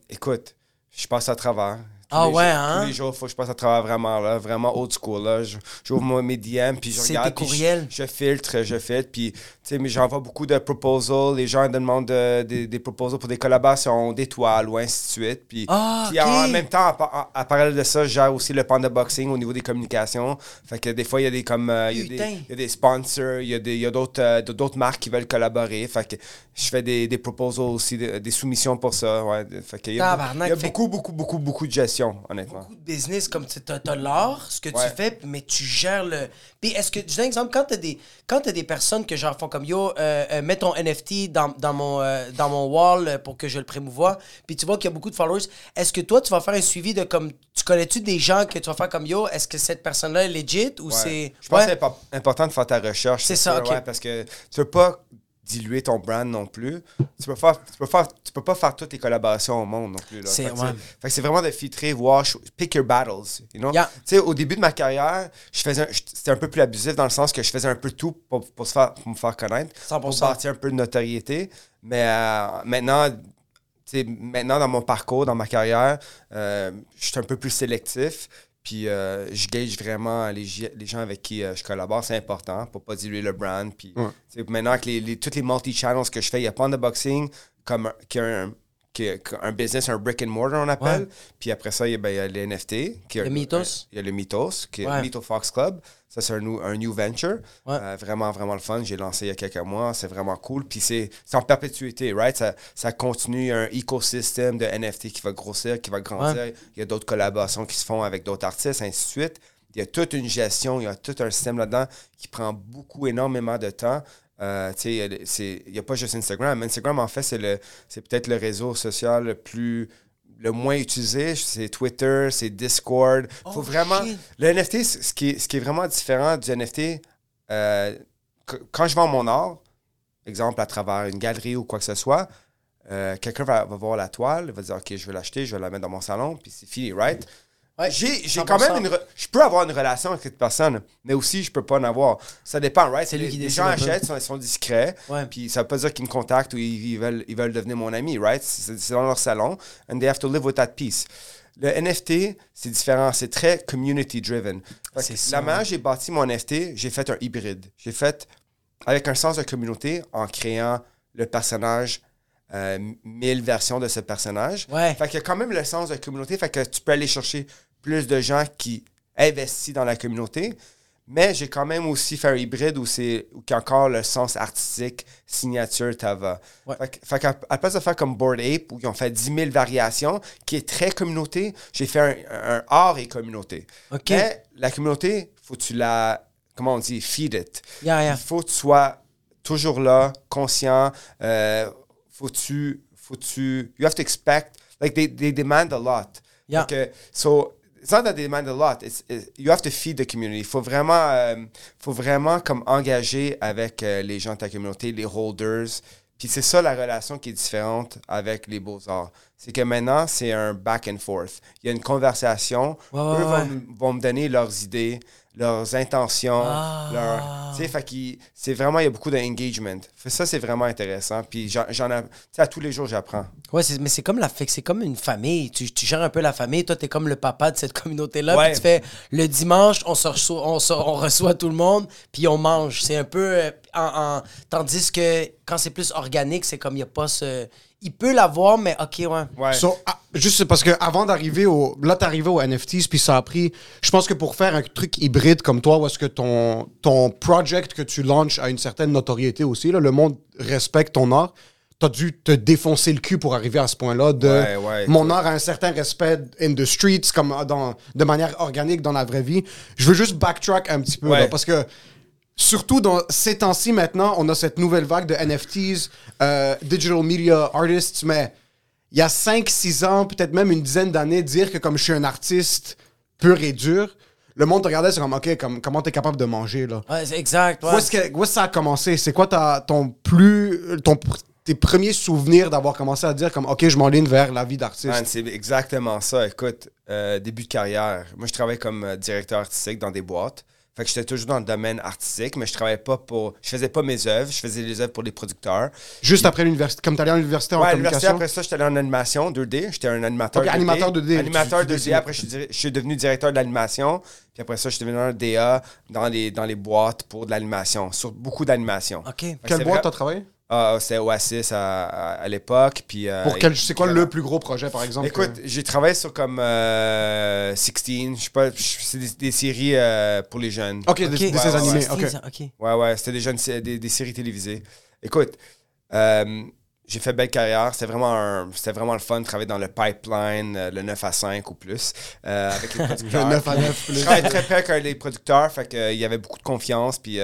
D: Écoute, je passe à travers.
B: Ah ouais,
D: jours-
B: hein?
D: Tous les jours, faut que je passe à travers vraiment, là, vraiment old school. Là. J'ouvre mes DM, puis je regarde.
B: tes
D: puis je-
B: courriels.
D: Je, filtre, je filtre, puis tu sais, mais j'envoie beaucoup de proposals. Les gens demandent des, des proposals pour des collaborations, des toiles ou ainsi de suite. Puis,
B: Ah,
D: puis en même temps, à, à parallèle de ça, je gère aussi le panda boxing au niveau des communications. Fait que des fois, il y a des comme euh, il y a des, il y a des sponsors, il y a d'autres euh, d'autres marques qui veulent collaborer. Fait que je fais des, des proposals aussi, des, des soumissions pour ça. Ouais. Fait que il y a, il y a beaucoup, beaucoup, beaucoup, beaucoup de gestion, honnêtement.
B: Beaucoup de business, comme tu as, l'art, ce que
D: Ouais.
B: tu fais, mais tu gères le. Puis est-ce que, je donne un exemple, quand tu as, des- quand t'as des personnes que genre font comme yo, euh, euh, mets ton NFT dans, dans mon, euh, dans mon wall euh, pour que je le prémouvoie, puis tu vois qu'il y a beaucoup de followers, est-ce que toi, tu vas faire un suivi de comme. Tu connais-tu des gens que tu vas faire comme yo, est-ce que cette personne-là est legit ou
D: Ouais.
B: c'est.
D: Je pense
B: Ouais.
D: que c'est impo- important de faire ta recherche.
B: C'est
D: sûr,
B: ça, ok.
D: parce que tu veux pas diluer ton brand non plus. Tu peux, faire, tu, peux faire, tu peux pas faire toutes tes collaborations au monde non plus. là.
B: C'est-
D: Fait que
B: ouais.
D: fait que c'est vraiment de filtrer, voir, pick your battles. You know?
B: Yeah.
D: Tu sais, au début de ma carrière, je faisais je- c'était un peu plus abusif dans le sens que je faisais un peu tout pour, pour, se faire, pour me faire connaître,
B: 100%.
D: pour bâtir un peu de notoriété. Mais euh, maintenant, maintenant, dans mon parcours, dans ma carrière, euh, je suis un peu plus sélectif. Puis euh, je gage vraiment les, les gens avec qui euh, je collabore. C'est important pour pas diluer le brand. Puis
C: Ouais.
D: maintenant, avec les, les, toutes les multi-channels que je fais, il y a Panda Boxing comme qui a un, un business, un brick and mortar, on appelle.
B: Ouais.
D: Puis après ça, il y a, ben, il y a les NFT. Qui
B: Le Mythos.
D: un- Il y a le Mythos, qui est
B: Ouais.
D: le Mytho Fox Club. Ça, c'est un, new venture.
B: Ouais.
D: Euh, vraiment, vraiment le fun. J'ai lancé il y a quelques mois. C'est vraiment cool. Puis c'est en perpétuité, right? Ça, ça continue. Il y a un écosystème de NFT qui va grossir, qui va grandir. Il y a d'autres collaborations qui se font avec d'autres artistes, ainsi de suite. Il y a toute une gestion, il y a tout un système là-dedans qui prend beaucoup, énormément de temps. Euh, il n'y a pas juste Instagram. Instagram, en fait, c'est peut-être le réseau social le plus le moins utilisé, c'est Twitter, c'est Discord. Faut
B: Oh,
D: vraiment.
B: shit.
D: Le NFT, ce qui, est, ce qui est vraiment différent du NFT, euh, qu- quand je vends mon art, exemple à travers une galerie ou quoi que ce soit, euh, quelqu'un va, va voir la toile, va dire Ok, je vais l'acheter, je vais la mettre dans mon salon, puis c'est fini, right?
B: Ouais,
D: J'ai j'ai
B: 100%.
D: quand même une. re- Je peux avoir une relation avec cette personne, mais aussi je peux pas en avoir. Ça dépend, right?
B: C'est lui
D: les,
B: qui
D: les
B: décide
D: gens achètent, sont, sont discrets,
B: Ouais.
D: puis ça veut pas dire qu'ils me contactent ou ils, ils veulent, ils veulent devenir mon ami, right? C'est dans leur salon, and they have to live with that peace. Le NFT, c'est différent, c'est très community driven. La manière j'ai bâti mon NFT, j'ai fait un hybride. J'ai fait avec un sens de communauté en créant le personnage, euh, mille versions de ce personnage.
B: Ouais.
D: Fait qu'il y a quand même le sens de communauté, fait que tu peux aller chercher plus de gens qui investissent dans la communauté. Mais j'ai quand même aussi fait un hybride où c'est y a encore le sens artistique, signature, Tava.
B: Ouais.
D: Fait, fait qu'à à la place de faire comme Board Ape, où ils ont fait 10 000 variations, qui est très communauté, j'ai fait un, un art et communauté.
B: OK.
D: Mais la communauté, faut que tu la, comment on dit, feed it.
B: Yeah, yeah.
D: Il faut que tu sois toujours là, conscient. Euh, faut que tu, faut que tu, you have to expect, like they, they demand a lot.
B: Yeah.
D: So, it's not that they demand a lot, it's, it- you have to feed the community. Il faut vraiment, euh, faut vraiment comme engager avec euh, les gens de ta communauté, les holders. Puis c'est ça la relation qui est différente avec les beaux-arts. C'est que maintenant, c'est un back and forth. Il y a une conversation.
B: Ouais,
D: Eux
B: ouais.
D: vont me donner leurs idées, leurs intentions,
B: Ah.
D: leurs... Tu sais, fait qu'il- c'est vraiment, il y a beaucoup d'engagement. Ça, c'est vraiment intéressant. Puis j'en à tous les jours, j'apprends.
B: Ouais, c'est- mais c'est comme la c'est comme une famille. Tu, tu gères un peu la famille. Toi, t'es comme le papa de cette communauté-là.
D: Ouais.
B: Puis tu fais le dimanche, on, se reçoit, on, se- on reçoit tout le monde, puis on mange. C'est un peu. euh, en, en- tandis que quand c'est plus organique, c'est comme il n'y a pas ce. Il peut l'avoir, mais ok, ouais.
D: Ouais.
C: So, ah, juste parce que avant d'arriver au. Là, t'es arrivé au NFTs, puis ça a pris. Je pense que pour faire un truc hybride comme toi, où est-ce que ton, ton project que tu launches a une certaine notoriété aussi, là, le monde respecte ton art, t'as dû te défoncer le cul pour arriver à ce point-là de.
D: Ouais, ouais,
C: mon art a un certain respect in the streets, comme dans, de manière organique dans la vraie vie. Je veux juste backtrack un petit peu,
D: Ouais.
C: là, parce que. Surtout dans ces temps-ci maintenant, on a cette nouvelle vague de NFTs, euh, digital media artists, mais il y a 5-6 ans, peut-être même une dizaine d'années, dire que comme je suis un artiste pur et dur, le monde te regardait, c'est comme, OK, comme, comment t'es capable de manger, là?
B: Ouais, c'est exact. ouais.
C: Où est-ce que, où est-ce que ça a commencé? C'est quoi ta, ton plus... Ton, tes premiers souvenirs d'avoir commencé à dire comme, OK, je m'enligne vers la vie d'artiste?
D: Man, c'est exactement ça. Écoute, euh, début de carrière, moi, je travaillais comme euh, directeur artistique dans des boîtes. Fait que j'étais toujours dans le domaine artistique, mais je travaillais pas pour... Je faisais pas mes œuvres, je faisais les œuvres pour les producteurs.
C: Juste après l'université, comme t'allais à l'université en
D: Ouais, à l'université,
C: communication?
D: après ça, j'étais allé en animation 2D. J'étais un animateur
C: Ok,
D: 2D.
C: animateur 2D.
D: Animateur
C: Tu- tu
D: 2D.
C: dessines.
D: Après, je suis, diri- je suis devenu directeur de l'animation. Puis après ça, je suis devenu un DA dans les, dans les boîtes pour de l'animation, sur beaucoup d'animation.
B: Ok.
C: Quelle boîte t'as travaillé?
D: Ah, c'était Oasis à, à, à l'époque. Puis, euh,
C: Pour quel, c'est quoi le plus gros projet, par exemple?
D: Écoute,
C: que-
D: j'ai travaillé sur comme euh, 16, je sais pas, c'est des, des séries euh, pour les jeunes.
C: OK, des,
B: Ok.
C: des
D: Ouais,
C: animés,
B: ouais.
C: OK.
B: Ok.
D: Ouais, ouais, c'était des, jeunes, des, des séries télévisées. Écoute, euh, j'ai fait belle carrière. C'était vraiment, un- vraiment le fun de travailler dans le pipeline, euh, le 9 à 5 ou plus, euh, avec les *laughs* producteurs.
C: Le 9 à
D: Puis,
C: 9 plus.
D: Je travaillais très près avec les producteurs, fait que, euh, il y avait beaucoup de confiance. Puis,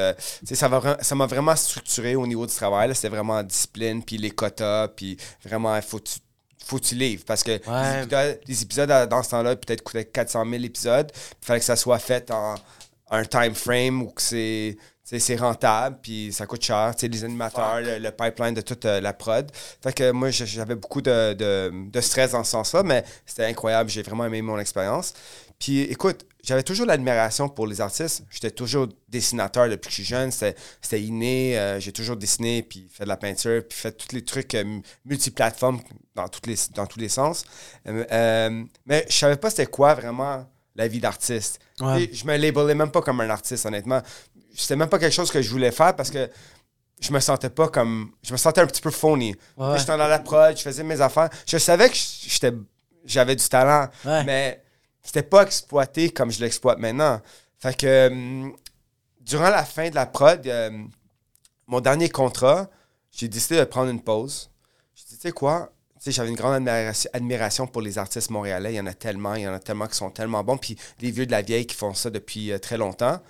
D: ça m'a ça vraiment structuré au niveau du travail. C'était vraiment en discipline, puis les quotas, puis vraiment, il faut que tu faut que tu livres parce que les épisodes, les épisodes à- dans ce temps-là peut-être coûtaient 400 000 épisodes. Il fallait que ça soit fait en, un time frame où que c'est c'est rentable, puis ça coûte cher. Les animateurs, le, le pipeline de toute euh, la prod. Fait que moi, j'avais beaucoup de, de, de stress dans ce sens-là, mais c'était incroyable. J'ai vraiment aimé mon expérience. Puis écoute, j'avais toujours l'admiration pour les artistes. J'étais toujours dessinateur depuis que je suis jeune. C'était inné. Euh, J'ai toujours dessiné, puis fait de la peinture, puis fait tous les trucs euh, multiplateformes dans, toutes les, dans tous les sens. Euh, mais je savais pas c'était quoi vraiment la vie d'artiste.
B: Ouais.
D: Je me labelais même pas comme un artiste, honnêtement. C'était même pas quelque chose que je voulais faire parce que je me sentais pas comme. Je me sentais un petit peu phony.
B: Ouais.
D: J'étais dans la prod, je faisais mes affaires. Je savais que j'étais, j'avais du talent,
B: Ouais.
D: mais c'était pas exploité comme je l'exploite maintenant. Fait que hum, durant la fin de la prod, euh, mon dernier contrat, j'ai décidé de prendre une pause. J'ai dit, tu sais quoi? J'avais une grande admiration, pour les artistes montréalais. Il y en a tellement, il y en a tellement qui sont tellement bons. Puis les vieux de la vieille qui font ça depuis euh, très longtemps.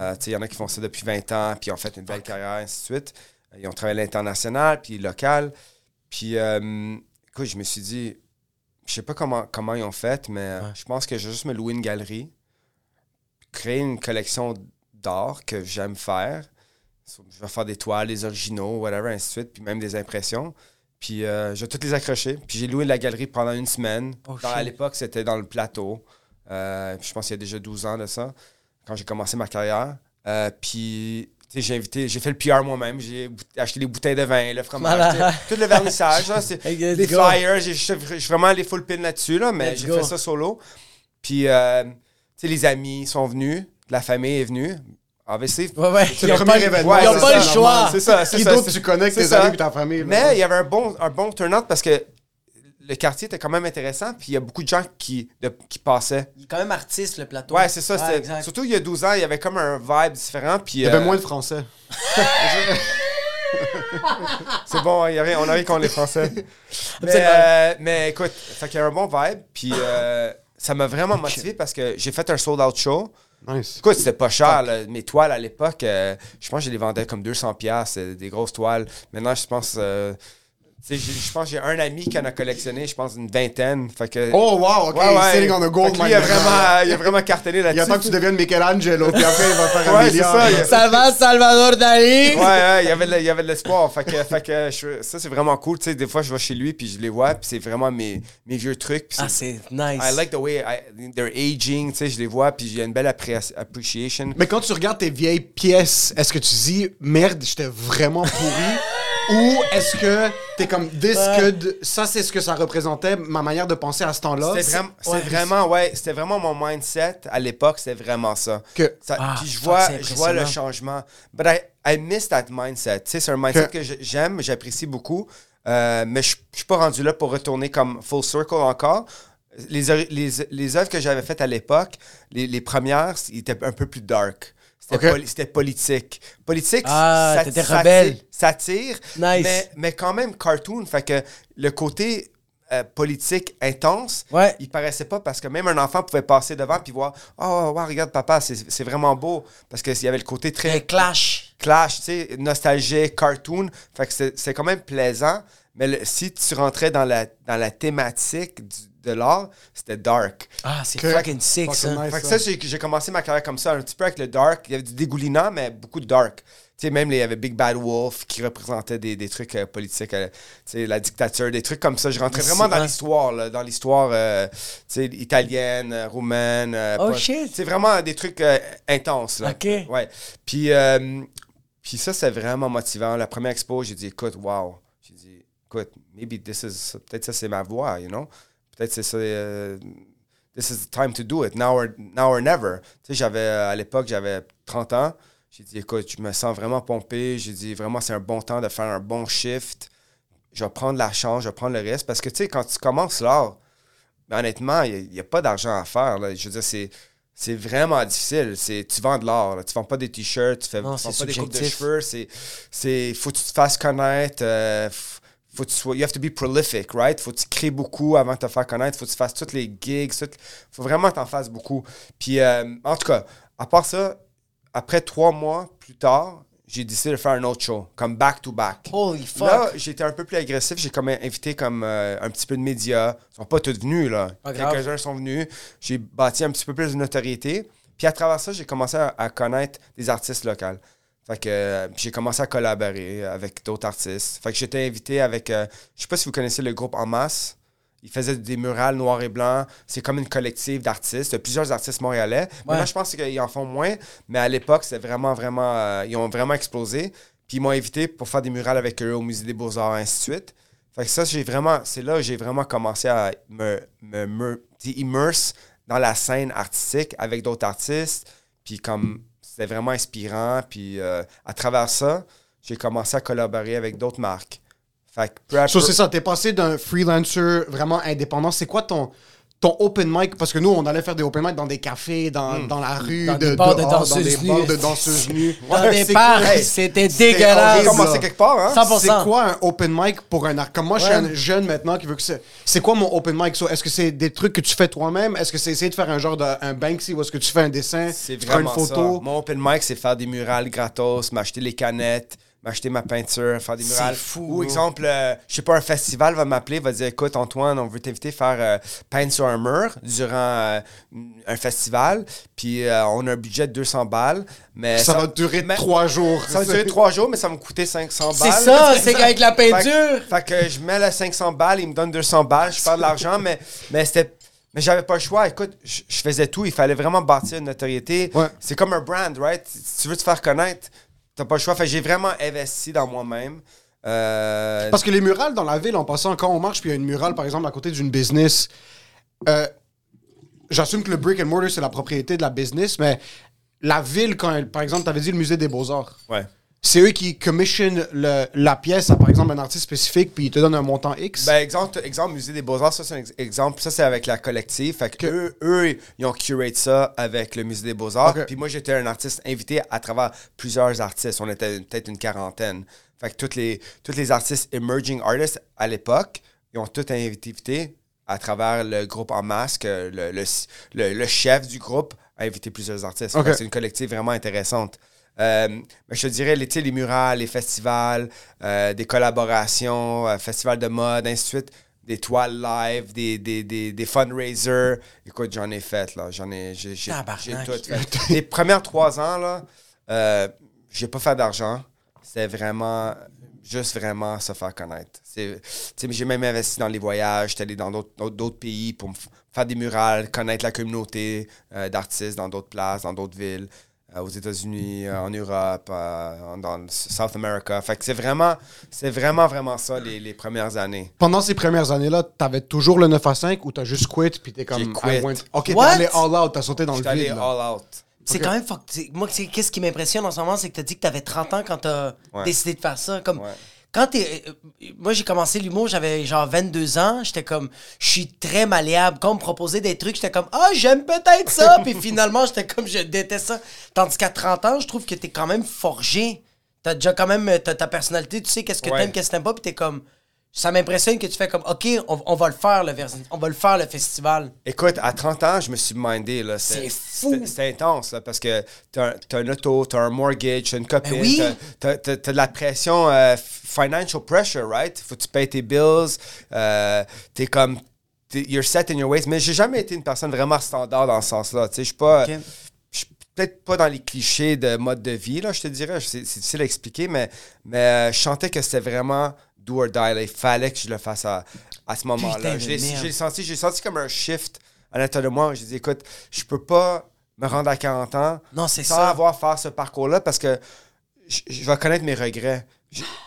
D: Euh, il y en a qui font ça depuis 20 ans, puis ils ont fait une belle carrière, ainsi de suite. Euh, Ils ont travaillé à l'international, puis local. Puis, euh, écoute, je me suis dit, je sais pas comment, comment ils ont fait, mais je pense que je vais juste me louer une galerie, créer une collection d'art que j'aime faire. Je vais faire des toiles, des originaux, whatever, ainsi de suite, puis même des impressions. Puis euh, je vais toutes les accrocher. Puis j'ai loué la galerie pendant une semaine.
B: Oh,
D: Dans- à l'époque, c'était dans le plateau. Euh, je pense qu'il y a déjà 12 ans de ça, quand j'ai commencé ma carrière. Euh, puis, tu sais, j'ai invité, j'ai fait le PR moi-même. J'ai acheté des bouteilles de vin, le fromage, tout le vernissage. là,
B: Hey, *laughs*
D: les
B: go.
D: flyers, j'ai- je suis vraiment allé full pin là-dessus, là, mais
B: Let's
D: j'ai
B: go.
D: fait ça solo. Puis, euh, tu sais, les amis sont venus, la famille est venue. Obviously,
B: Ouais, ouais.
C: C'est
B: Ils
C: le premier
B: pas,
C: événement,
B: ils ont
D: c'est
B: pas
D: ça,
B: le choix.
D: c'est ça, c'est
C: Qui
D: ça.
C: d'autre
D: c'est-
C: tu connais que tes
D: ça.
C: amis et ta famille? là?
D: Mais il y avait un bon, un bon turn-out parce que le quartier était quand même intéressant, puis il y a beaucoup de gens qui, de- qui passaient.
B: Il est quand même artiste, le plateau.
D: Ouais, c'est ça. surtout il y a 12 ans, il y avait comme un vibe différent. Puis,
C: Il y avait
D: euh,
C: moins de français. *laughs*
D: C'est bon, il y a rien, on a rien contre les Français. *laughs* mais, euh, mais écoute, fait qu'il y a un bon vibe. Puis euh, ça m'a vraiment motivé parce que j'ai fait un sold-out show.
C: Nice.
D: Écoute, c'était pas cher. là. Mes toiles à l'époque, euh, je pense que je les vendais comme 200$. piastres, euh, des grosses toiles. Maintenant, je pense. Je pense que j'ai un ami qui en a collectionné, je pense, une vingtaine. Fait que,
C: Oh, wow, OK.
D: Ouais, ouais.
C: Sitting on a gold
D: il, a
C: mine.
D: vraiment, il a vraiment cartonné
C: Il
D: là-dessus.
C: attend que tu deviennes Michelangelo, puis après, il va faire un
D: Ouais, c'est
C: milliard.
D: ça, il y a-
B: Ça va, Salvador Dali?
D: Ouais, ouais, il y avait de- il y avait de l'espoir. Fait que, fait que je- ça, c'est vraiment cool. Tu sais, des fois, je vais chez lui, puis je les vois, puis c'est vraiment mes, mes vieux trucs. puis
B: Ah,
D: c'est-
B: nice.
D: I like the way I- they're aging, tu sais, je les vois, puis j'ai une belle appréci- appreciation.
C: Mais quand tu regardes tes vieilles pièces, est-ce que tu dis merde, j'étais vraiment pourri? *laughs* ou est-ce que t'es comme this
B: Ouais.
C: could ça c'est ce que ça représentait ma manière de penser à ce temps-là?
D: C'était vraiment,
B: ouais.
D: c'est vraiment, ouais, c'était vraiment mon mindset à l'époque, c'était vraiment ça.
C: que
D: Ça-
B: Ah,
D: puis je vois, je vois le changement. But I, I miss that mindset. Tu sais, c'est un mindset
C: Que-
D: j'aime, j'apprécie beaucoup. Euh, mais je suis pas rendu là pour retourner comme full circle encore. Les, ori- les, les œuvres que j'avais faites à l'époque, les, les premières, ils étaient un peu plus dark. C'était poli- politique. Politique,
B: Ah,
D: ça-
B: t'étais
D: ça-
B: rebelle.
D: Satire,
B: Nice.
D: mais, mais quand même cartoon. Fait que le côté euh, politique intense,
B: Ouais.
D: il paraissait pas parce que même un enfant pouvait passer devant puis voir Oh, wow, regarde papa, c'est c'est vraiment beau. Parce qu'il y avait le côté très
B: clash.
D: clash, tu sais, nostalgique, cartoon. Fait que c'est c'est quand même plaisant. Mais le- si tu rentrais dans la, dans la thématique du- de l'art, c'était dark.
B: Ah, c'est fucking sick,
C: Fucking
B: ça.
C: nice.
D: Fait que ça, j'ai commencé ma carrière comme ça, un petit peu avec le dark. Il y avait du dégoulinant, mais beaucoup de dark. Tu sais, même il y avait Big Bad Wolf qui représentait des, des trucs euh, politiques, euh, tu sais, la dictature, des trucs comme ça. Je rentrais vraiment dans
B: hein.
D: l'histoire, là, dans l'histoire euh, tu sais, italienne, roumaine. euh,
B: Oh, shit.
D: C'est vraiment des trucs euh, intenses. Là.
B: OK.
D: Ouais. Puis, euh, puis ça, c'est vraiment motivant. La première expo, j'ai dit, écoute, wow. Écoute, maybe this is, peut-être ça, c'est ma voix, you know? Peut-être c'est ça, euh, this is the time to do it, now or, now or never. Tu sais, j'avais, euh, à l'époque, j'avais 30 ans. J'ai dit, écoute, je me sens vraiment pompé. J'ai dit, vraiment, c'est un bon temps de faire un bon shift. Je vais prendre la chance, je vais prendre le risque. Parce que, tu sais, quand tu commences l'art, ben, honnêtement, il n'y a, pas d'argent à faire. là. Je veux dire, c'est, c'est vraiment difficile. C'est, tu vends de l'art. Tu vends pas des t-shirts, tu fais
B: Non,
D: tu vends
B: c'est
D: pas des coupes de cheveux. C'est, c'est, faut que tu te fasses connaître. euh, f- faut que tu sois, you have to be prolific, right? Faut que tu crées beaucoup avant de te faire connaître. Faut que tu fasses toutes les gigs. Tout, faut vraiment que tu en fasses beaucoup. Puis, euh, en tout cas, à part ça, après trois mois plus tard, j'ai décidé de faire un autre show, comme back-to-back.
B: Holy fuck.
D: Là, j'étais un peu plus agressif. J'ai comme invité comme euh, un petit peu de médias. Ils sont pas tous venus, là. Quelques-uns sont venus. J'ai bâti un petit peu plus de notoriété. Puis à travers ça, j'ai commencé à, à connaître des artistes locaux. Fait que euh, j'ai commencé à collaborer avec d'autres artistes. Fait que j'étais invité avec, euh, je sais pas si vous connaissez le groupe En Masse. Ils faisaient des murales noirs et blancs. C'est comme une collective d'artistes, plusieurs artistes montréalais. Maintenant, je pense qu'ils en font moins, mais à l'époque, c'était vraiment, vraiment. euh, ils ont vraiment explosé. Puis ils m'ont invité pour faire des murales avec eux au Musée des Beaux-Arts, ainsi de suite. Fait que ça, j'ai vraiment. C'est là que j'ai vraiment commencé à me, me, me immerse dans la scène artistique avec d'autres artistes. Puis comme c'était vraiment inspirant. Puis euh, à travers ça, j'ai commencé à collaborer avec d'autres marques. Fait que peu à
C: So,
D: peu-
C: c'est ça, t'es passé d'un freelancer vraiment indépendant. C'est quoi ton, ton open mic? Parce que nous, on allait faire des open mic dans des cafés, dans,
D: Hmm.
C: dans la rue,
B: Dans
C: de,
B: des bars de
C: dehors, dans des
B: danseuses
C: bars
B: nues.
C: de danseuses *laughs* nues.
B: Dans
C: Ouais,
B: des c'était dégueulasse.
D: commencé quelque part, hein?
B: 100%.
C: C'est quoi un open mic pour un art? Comme moi, je suis un jeune maintenant qui veut que c'est. C'est quoi mon open mic? So, est-ce que c'est des trucs que tu fais toi-même? Est-ce que c'est essayer de faire un genre de un Banksy ou est-ce que tu fais un dessin?
D: C'est
C: tu prends une
D: vraiment
C: photo?
D: ça. Mon open mic, c'est faire des murales gratos, m'acheter les canettes, m'acheter ma peinture, faire des
B: C'est
D: murales.
B: fou,
D: Ou
B: hein.
D: exemple, euh, je sais pas, un festival va m'appeler, va dire écoute Antoine, on veut t'inviter à faire euh, peindre sur un mur durant euh, un festival, puis euh, on a un budget de 200 balles, mais
C: Ça va durer
D: mais-
C: trois jours.
D: Ça va durer trois jours, mais ça va me coûter 500
B: C'est
D: balles.
B: ça, *laughs* c'est qu'avec la
D: Fait
B: peinture.
D: que, fait que je mets la 500 balles, il me donne 200 balles, je perds de l'argent, mais, mais c'était. Mais j'avais pas le choix. Écoute, je je faisais tout. Il fallait vraiment bâtir une notoriété.
C: Ouais.
D: C'est comme un brand, right? Si tu veux te faire connaître, t'as pas le choix. Fait j'ai vraiment investi dans moi-même. Euh,
C: Parce que les murales dans la ville, en passant, quand on marche, puis il y a une murale, par exemple, à côté d'une business, euh, j'assume que le brick and mortar, c'est la propriété de la business, mais la ville, quand elle- par exemple, tu avais dit le musée des beaux-arts,
D: ouais.
C: C'est eux qui commissionnent le- la pièce à, par exemple, un artiste spécifique, puis ils te donnent un montant X?
D: Ben, exemple, exemple, Musée des Beaux-Arts, ça, c'est un ex- exemple. Ça, c'est avec la collective. Fait que eux, eux, ils ont curate ça avec le Musée des Beaux-Arts.
C: Ok.
D: Puis moi, j'étais un artiste invité à travers plusieurs artistes. On était une- peut-être une quarantaine. Fait que tous les, tous les artistes emerging artists à l'époque, ils ont tous été invités à travers le groupe En Masque. Le, le, le- le chef du groupe a invité plusieurs artistes.
C: Ok.
D: Fait que C'est une collective vraiment intéressante. Euh, mais je te dirais, les, les murales, les festivals, euh, des collaborations, euh, festivals de mode, ainsi de suite, des toiles live, des, des, des, des fundraisers. Écoute, j'en ai fait, là. J'en ai, j'ai, j'ai, j'ai tout fait. Les premières trois ans, là, euh, j'ai pas fait d'argent. C'était vraiment, juste vraiment se faire connaître. J'ai même investi dans les voyages. J'étais allé dans d'autres, d'autres- pays pour me f- faire des murales, connaître la communauté euh, d'artistes dans d'autres places, dans d'autres villes aux États-Unis, euh, en Europe, euh, dans South America. Fait que c'est vraiment, c'est vraiment, vraiment ça les, les premières années.
C: Pendant ces premières années-là, t'avais toujours le 9 à 5 ou t'as juste quit, puis t'es comme...
D: Quit.
C: went- Ok, t'es allé all out, t'as sauté dans
D: J'étais
C: le
D: allé
C: vide. là.
D: all out.
B: C'est quand même fuck. Moi, qu'est-ce qui m'impressionne en ce moment, c'est que t'as dit que t'avais 30 ans quand t'as
D: Ouais.
B: décidé de faire ça. Comme,
D: Ouais.
B: Quand t'es. euh, moi, j'ai commencé l'humour, j'avais genre 22 ans. J'étais comme. Je suis très malléable. Quand on me proposait des trucs, j'étais comme. Ah, j'aime peut-être ça. *laughs* Puis finalement, j'étais comme. Je déteste ça. Tandis qu'à 30 ans, je trouve que t'es quand même forgé. T'as déjà quand même. T'as ta personnalité, tu sais qu'est-ce que
D: Ouais.
B: t'aimes, qu'est-ce que t'aimes pas. Puis t'es comme. Ça m'impressionne que tu fais comme. Ok, on, on va le faire, le, on va le faire, le festival.
D: Écoute, à 30 ans, je me suis mindé. là.
B: C'est fou.
D: C'était intense, là, parce que t'as un, t'as un auto, t'as un mortgage, t'as une copine,
B: Ben oui.
D: t'as- de la pression, euh, financial pressure, right? Faut que tu payes tes bills, euh, t'es comme, you're set in your ways. Mais j'ai jamais été une personne vraiment standard dans ce sens-là. Tu sais, je suis pas...
B: Ok.
D: je suis peut-être pas dans les clichés de mode de vie, là, je te dirais. C'est c'est difficile à expliquer, mais, mais euh, je sentais que c'était vraiment do or die. là. Il fallait que je le fasse à, à ce moment-là. j'ai senti, j'ai senti comme un shift à l'intérieur de moi. J'ai dit, écoute, je peux pas me rendre à 40 ans
B: Non,
D: sans
B: ça.
D: avoir faire ce parcours-là parce que je, je vais connaître mes regrets.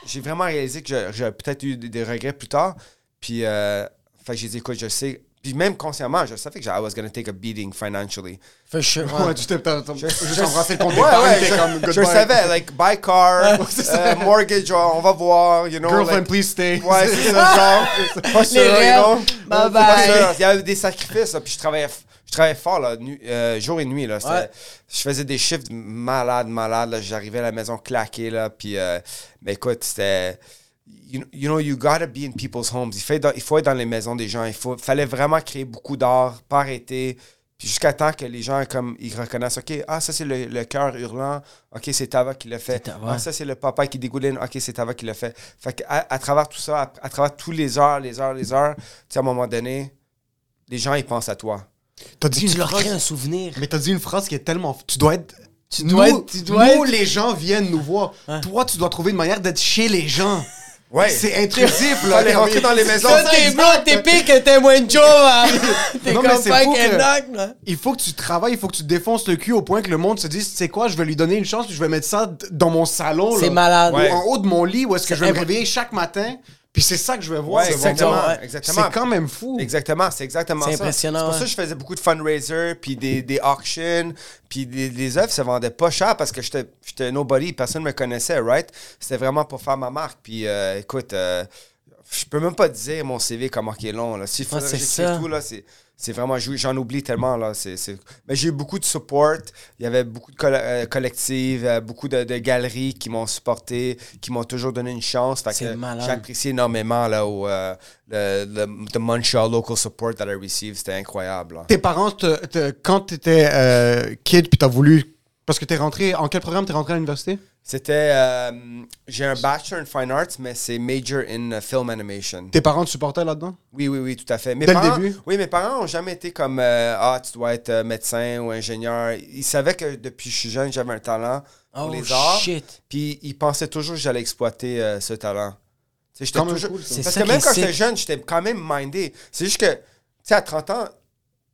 D: J'ai- vraiment réalisé que j'ai- peut-être eu des, regrets plus tard. Puis, euh, j'ai dit, écoute, je sais. Puis même consciemment, je savais que I was going to take a beating financially.
B: For sure.
C: Ouais, tu t'es
D: Je-
C: juste embrassé le compte
D: Ouais, ouais, je,
C: comme,
D: je savais, like, buy car, euh, mortgage, on va voir, you know.
C: Girlfriend,
D: like-
C: please stay.
D: Ouais, c'est ça, *laughs* genre. Pas sûr, you know.
B: Bye
D: Pas
B: bye.
D: sûr. Il y avait des sacrifices, là, puis je travaillais, je travaillais fort, là, nu- euh, jour et nuit, là.
B: Ouais.
D: Je faisais des shifts malades, malades, là. J'arrivais à la maison claqué, là, puis... euh, mais écoute, c'était... You, you know, you gotta be in people's homes. Il, fait dans- il faut être dans les maisons des gens. Il faut, fallait vraiment créer beaucoup d'art, pas arrêter. Puis jusqu'à temps que les gens, comme, ils reconnaissent, OK, ah, ça, c'est le, le cœur hurlant. OK, c'est Tava qui l'a fait.
B: C'est Tava.
D: Ah, ça, c'est le papa qui dégouline. OK, c'est Tava qui l'a fait. Fait qu'à à travers tout ça, à, à travers tous les heures, les heures, les heures, tu sais, à un moment donné, les gens, ils pensent à toi.
C: T'as dit
B: Tu
C: une
B: leur
C: phrase-
B: crées un souvenir.
C: Mais t'as dit une phrase qui est tellement. Tu dois être.
B: Tu
C: nous,
B: dois être- tu dois
C: nous,
B: être-
C: les gens viennent nous voir. Toi, tu dois trouver une manière d'être chez les gens.
D: Ouais.
C: C'est intrusif, là.
D: Fallait rentrer dans les maisons.
B: Toi, t'es blanc, t'es pique, t'es moins de Joe, hein. *laughs* T'es
C: Non, mais
B: comme
C: c'est
B: knock, là.
C: Il faut que tu travailles, il faut que tu te défonces le cul au point que le monde se dise, tu sais quoi, je vais lui donner une chance, puis je vais mettre ça dans mon salon.
B: C'est
C: là.
B: malade.
C: Ou
D: Ouais.
C: en haut de mon lit, où est-ce que je vais me réveiller chaque matin, puis c'est ça que je vais voir.
D: Ouais, exactement. exactement.
C: C'est quand même fou.
D: Exactement, c'est exactement
B: C'est
D: ça.
B: impressionnant,
D: C'est pour
B: ouais.
D: ça que je faisais beaucoup de fundraisers, puis des, des auctions, puis des, les œuvres se vendaient pas cher parce que j'étais j'étais nobody, personne me connaissait, right? C'était vraiment pour faire ma marque. Puis euh, écoute, euh, je peux même pas te dire mon CV comment il est long. Là. S'il
B: c'est
D: j'écrive
B: ça.
D: tout, là, c'est... C'est vraiment, j'en oublie tellement. Là. C'est, Mais j'ai eu beaucoup de support. Il y avait beaucoup de coll- euh, collectives, euh, beaucoup de, de galeries qui m'ont supporté, qui m'ont toujours donné une chance. J'apprécie énormément là, au, euh, le, le- the Montreal local support that I received. C'était incroyable. là.
C: Tes parents, te- te- quand t'étais euh, kid, puis t'as voulu. Parce que t'es rentré. En quel programme t'es rentré à l'université?
D: C'était. euh, j'ai un bachelor in fine arts, mais c'est major in uh, film animation.
C: Tes parents te supportaient là-dedans?
D: Oui, oui, oui, tout à fait. Mes
C: Dès le
D: parents,
C: début?
D: Oui, mes parents n'ont jamais été comme euh, Ah, tu dois être euh, médecin ou ingénieur. Ils savaient que depuis que je suis jeune, j'avais un talent pour
B: Oh,
D: les arts.
B: shit.
D: Puis ils pensaient toujours que j'allais exploiter euh, ce talent. Tu
C: même
D: toujours...
C: cool.
B: C'est
D: Parce
B: ça
D: que même quand j'étais jeune, j'étais quand même mindé. C'est juste que, tu sais, à 30 ans,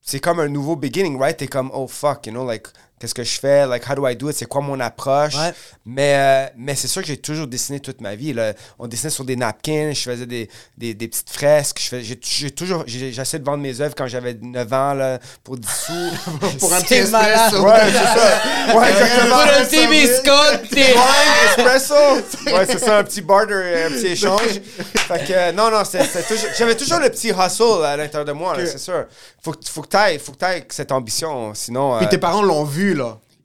D: c'est comme un nouveau beginning, right? T'es comme, oh fuck, you know, like, qu'est-ce que je fais? Like, how do I do it? C'est quoi mon approche?
B: Ouais.
D: Mais, euh, mais c'est sûr que j'ai toujours dessiné toute ma vie. Là. On dessinait sur des napkins, je faisais des, des, des petites fresques. Je fais- J'ai j'ai toujours... j'ai- J'essaie de vendre mes œuvres quand j'avais 9 ans, là, pour 10 sous. *laughs* *laughs*
C: Pour un
B: C'est
C: petit espresso.
D: Ouais, c'est ça. Ouais, exactement.
B: Pour un petit biscotti.
D: Wine, *laughs* espresso. Ouais, c'est ça, un petit barter, un petit échange. Fait que, euh, non, non, c'est- c'est toujours- j'avais toujours le petit hustle à l'intérieur de moi, là, c'est sûr. Faut, que- faut que t'ailles, faut que t'ailles cette ambition, sinon...
C: Puis
D: euh,
C: tes parents l'ont vu,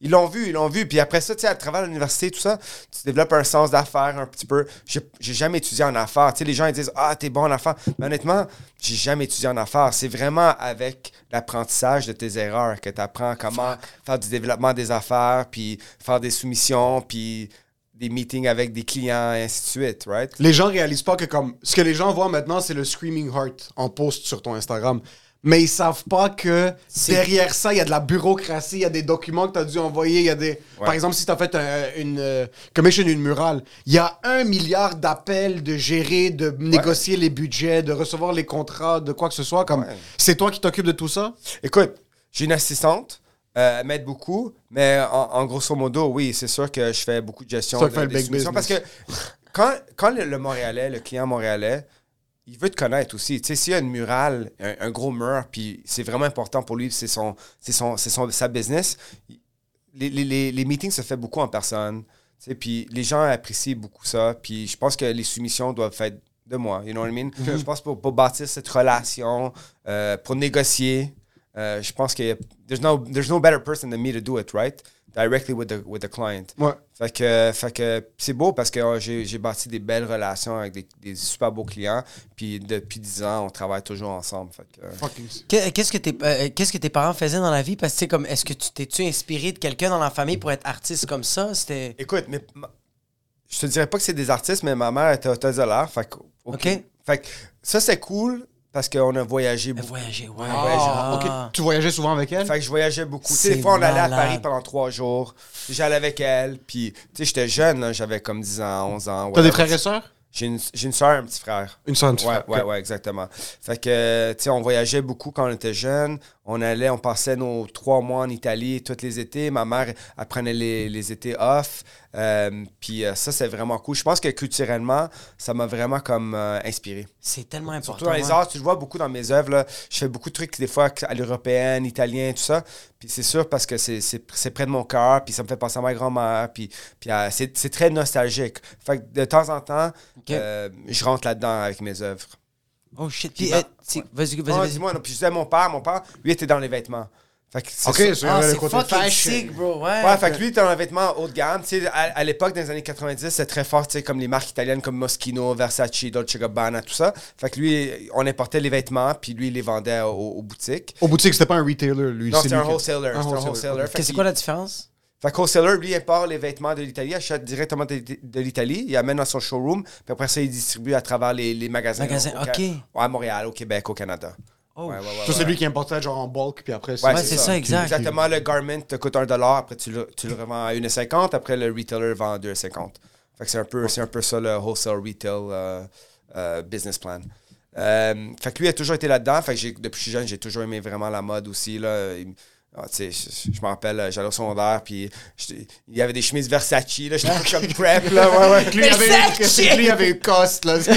D: ils l'ont vu, ils l'ont vu. Puis après ça, tu sais, à travers l'université, tout ça, tu développes un sens d'affaires un petit peu. J'ai jamais étudié en affaires. Tu les gens ils disent Ah, t'es bon en affaires. Mais honnêtement, j'ai jamais étudié en affaires. C'est vraiment avec l'apprentissage de tes erreurs que tu apprends comment faire du développement des affaires, puis faire des soumissions, puis des meetings avec des clients, et ainsi de suite, right?
C: Les gens réalisent pas que comme ce que les gens voient maintenant, c'est le Screaming Heart en post sur ton Instagram. Mais ils savent pas que derrière ça, il y a de la bureaucratie, il y a des documents que tu as dû envoyer, il y a des... Par exemple, si tu as fait un- une euh, commission, une murale, il y a un milliard d'appels de gérer, de négocier les budgets, de recevoir les contrats, de quoi que ce soit. Comme
D: Ouais.
C: C'est toi qui t'occupes de tout ça?
D: Écoute, j'ai une assistante. euh, elle m'aide beaucoup, mais en, en grosso modo, oui, c'est sûr que je fais beaucoup de gestion. De-
C: qui fais le big
D: soumissions, Parce que quand, quand le, le Montréalais, le client montréalais, il veut te connaître aussi. Tu sais, s'il y a une murale, un, un gros mur, puis c'est vraiment important pour lui, c'est son, c'est son, c'est son, sa business, les, les, les, meetings se fait beaucoup en personne. Tu sais, puis les gens apprécient beaucoup ça. Puis je pense que les soumissions doivent faire de moi. You know what I mean? Je pense pour, pour bâtir cette relation, euh, pour négocier, euh, je pense que there's no, there's no better person than me to do it, right? Directly with the, with the client.
C: Ouais.
D: Fait que, fait que c'est beau parce que euh, j'ai j'ai bâti des belles relations avec des, des super beaux clients. Puis depuis 10 ans, on travaille toujours ensemble. Fait que, euh,
B: Qu'est-ce que, tes, euh, qu'est-ce que tes parents faisaient dans la vie? Parce que, tu sais, comme, est-ce que tu t'es-tu inspiré de quelqu'un dans la famille pour être artiste comme ça? C'était.
D: Écoute, mais ma- je te dirais pas que c'est des artistes, mais ma mère était hôtelière. Fait que,
B: OK.
D: Fait que ça, c'est cool parce qu'on a voyagé beaucoup.
B: voyageait, ouais.
C: Ah,
B: Ah.
C: ok. Tu voyageais souvent avec elle?
D: Fait que je voyageais beaucoup. Tu sais,
B: C'est
D: des fois, on allait à
B: malade.
D: Paris pendant trois jours. J'allais avec elle. Puis, tu sais, j'étais jeune, là, j'avais comme 10 ans, 11 ans.
C: T'as des
D: whatever.
C: frères et sœurs?
D: J'ai une, j'ai une soeur, un petit frère.
C: Une sœur, un petit
D: Ouais,
C: frère.
D: ouais, ouais, exactement. Fait que, tu sais, on voyageait beaucoup quand on était jeune. On allait, on passait nos trois mois en Italie tous les étés. Ma mère, elle prenait les, les étés off. Euh, puis euh, ça, c'est vraiment cool. Je pense que culturellement, ça m'a vraiment comme euh, inspiré.
B: C'est tellement important.
D: Surtout dans les
B: ouais.
D: arts, tu le vois beaucoup dans mes œuvres. là. Je fais beaucoup de trucs, des fois, à l'européenne, italien, tout ça. Puis c'est sûr parce que c'est- c'est c'est près de mon cœur, puis ça me fait penser à ma grand-mère, puis, puis c'est c'est très nostalgique. Fait que de temps en temps, je rentre là-dedans avec mes œuvres.
B: Oh shit. Puis,
D: Puis
B: euh, tu- vas-y, vas-y,
D: Ah,
B: vas-y.
D: dis-moi, non, puis je disais mon père, mon père, lui était dans les vêtements. Fait que c'est
C: Ok,
D: ça.
C: c'est
B: Ah,
C: le
B: c'est
C: côté
B: fucking bro. Ouais.
D: Ouais, fait que lui, était dans les vêtements haut de gamme. Tu sais, à, à l'époque, dans les années 90, c'était très fort, tu sais, comme les marques italiennes comme Moschino, Versace, Dolce Gabbana, tout ça. Fait que lui, on importait les vêtements, puis lui, il les vendait aux, aux boutiques.
C: Au boutique, c'était pas un retailer, lui.
D: Non,
C: c'est
D: c'était un
C: qui-
D: wholesaler.
C: Un
D: C'était un
C: wholesaler.
D: wholesaler. Fait
B: Qu'est-ce- C'est quoi la différence?
D: Fait que wholesaler, lui, importe les vêtements de l'Italie, achète directement de, de l'Italie, il amène dans son showroom, puis après ça, il distribue à travers les, les magasins.
B: Magasins,
D: au-
B: ok.
D: ouais, à Montréal, au Québec, au Canada.
B: Oh.
D: Ouais, ouais, ouais,
C: Ça, c'est lui qui importait genre en bulk, puis après,
B: c'est ça, exact.
D: Exactement, le garment te coûte 1$, après tu le, tu le revends à 1,50$, après le retailer vend à 2,50$. Fait que c'est un, peu, c'est un peu ça le wholesale retail euh, euh, business plan. Euh, fait que lui a toujours été là-dedans. Fait que j'ai- depuis que je suis jeune, j'ai toujours aimé vraiment la mode aussi. Là. Il- ah, tu sais, je, je me rappelle, euh, j'allais au secondaire, puis il y avait des chemises Versace, là, j'étais comme *laughs* prep, là, ouais, ouais.
C: Lui, il avait, c'est que lui, il avait une coste, là. C'est- *laughs*
D: Ouais,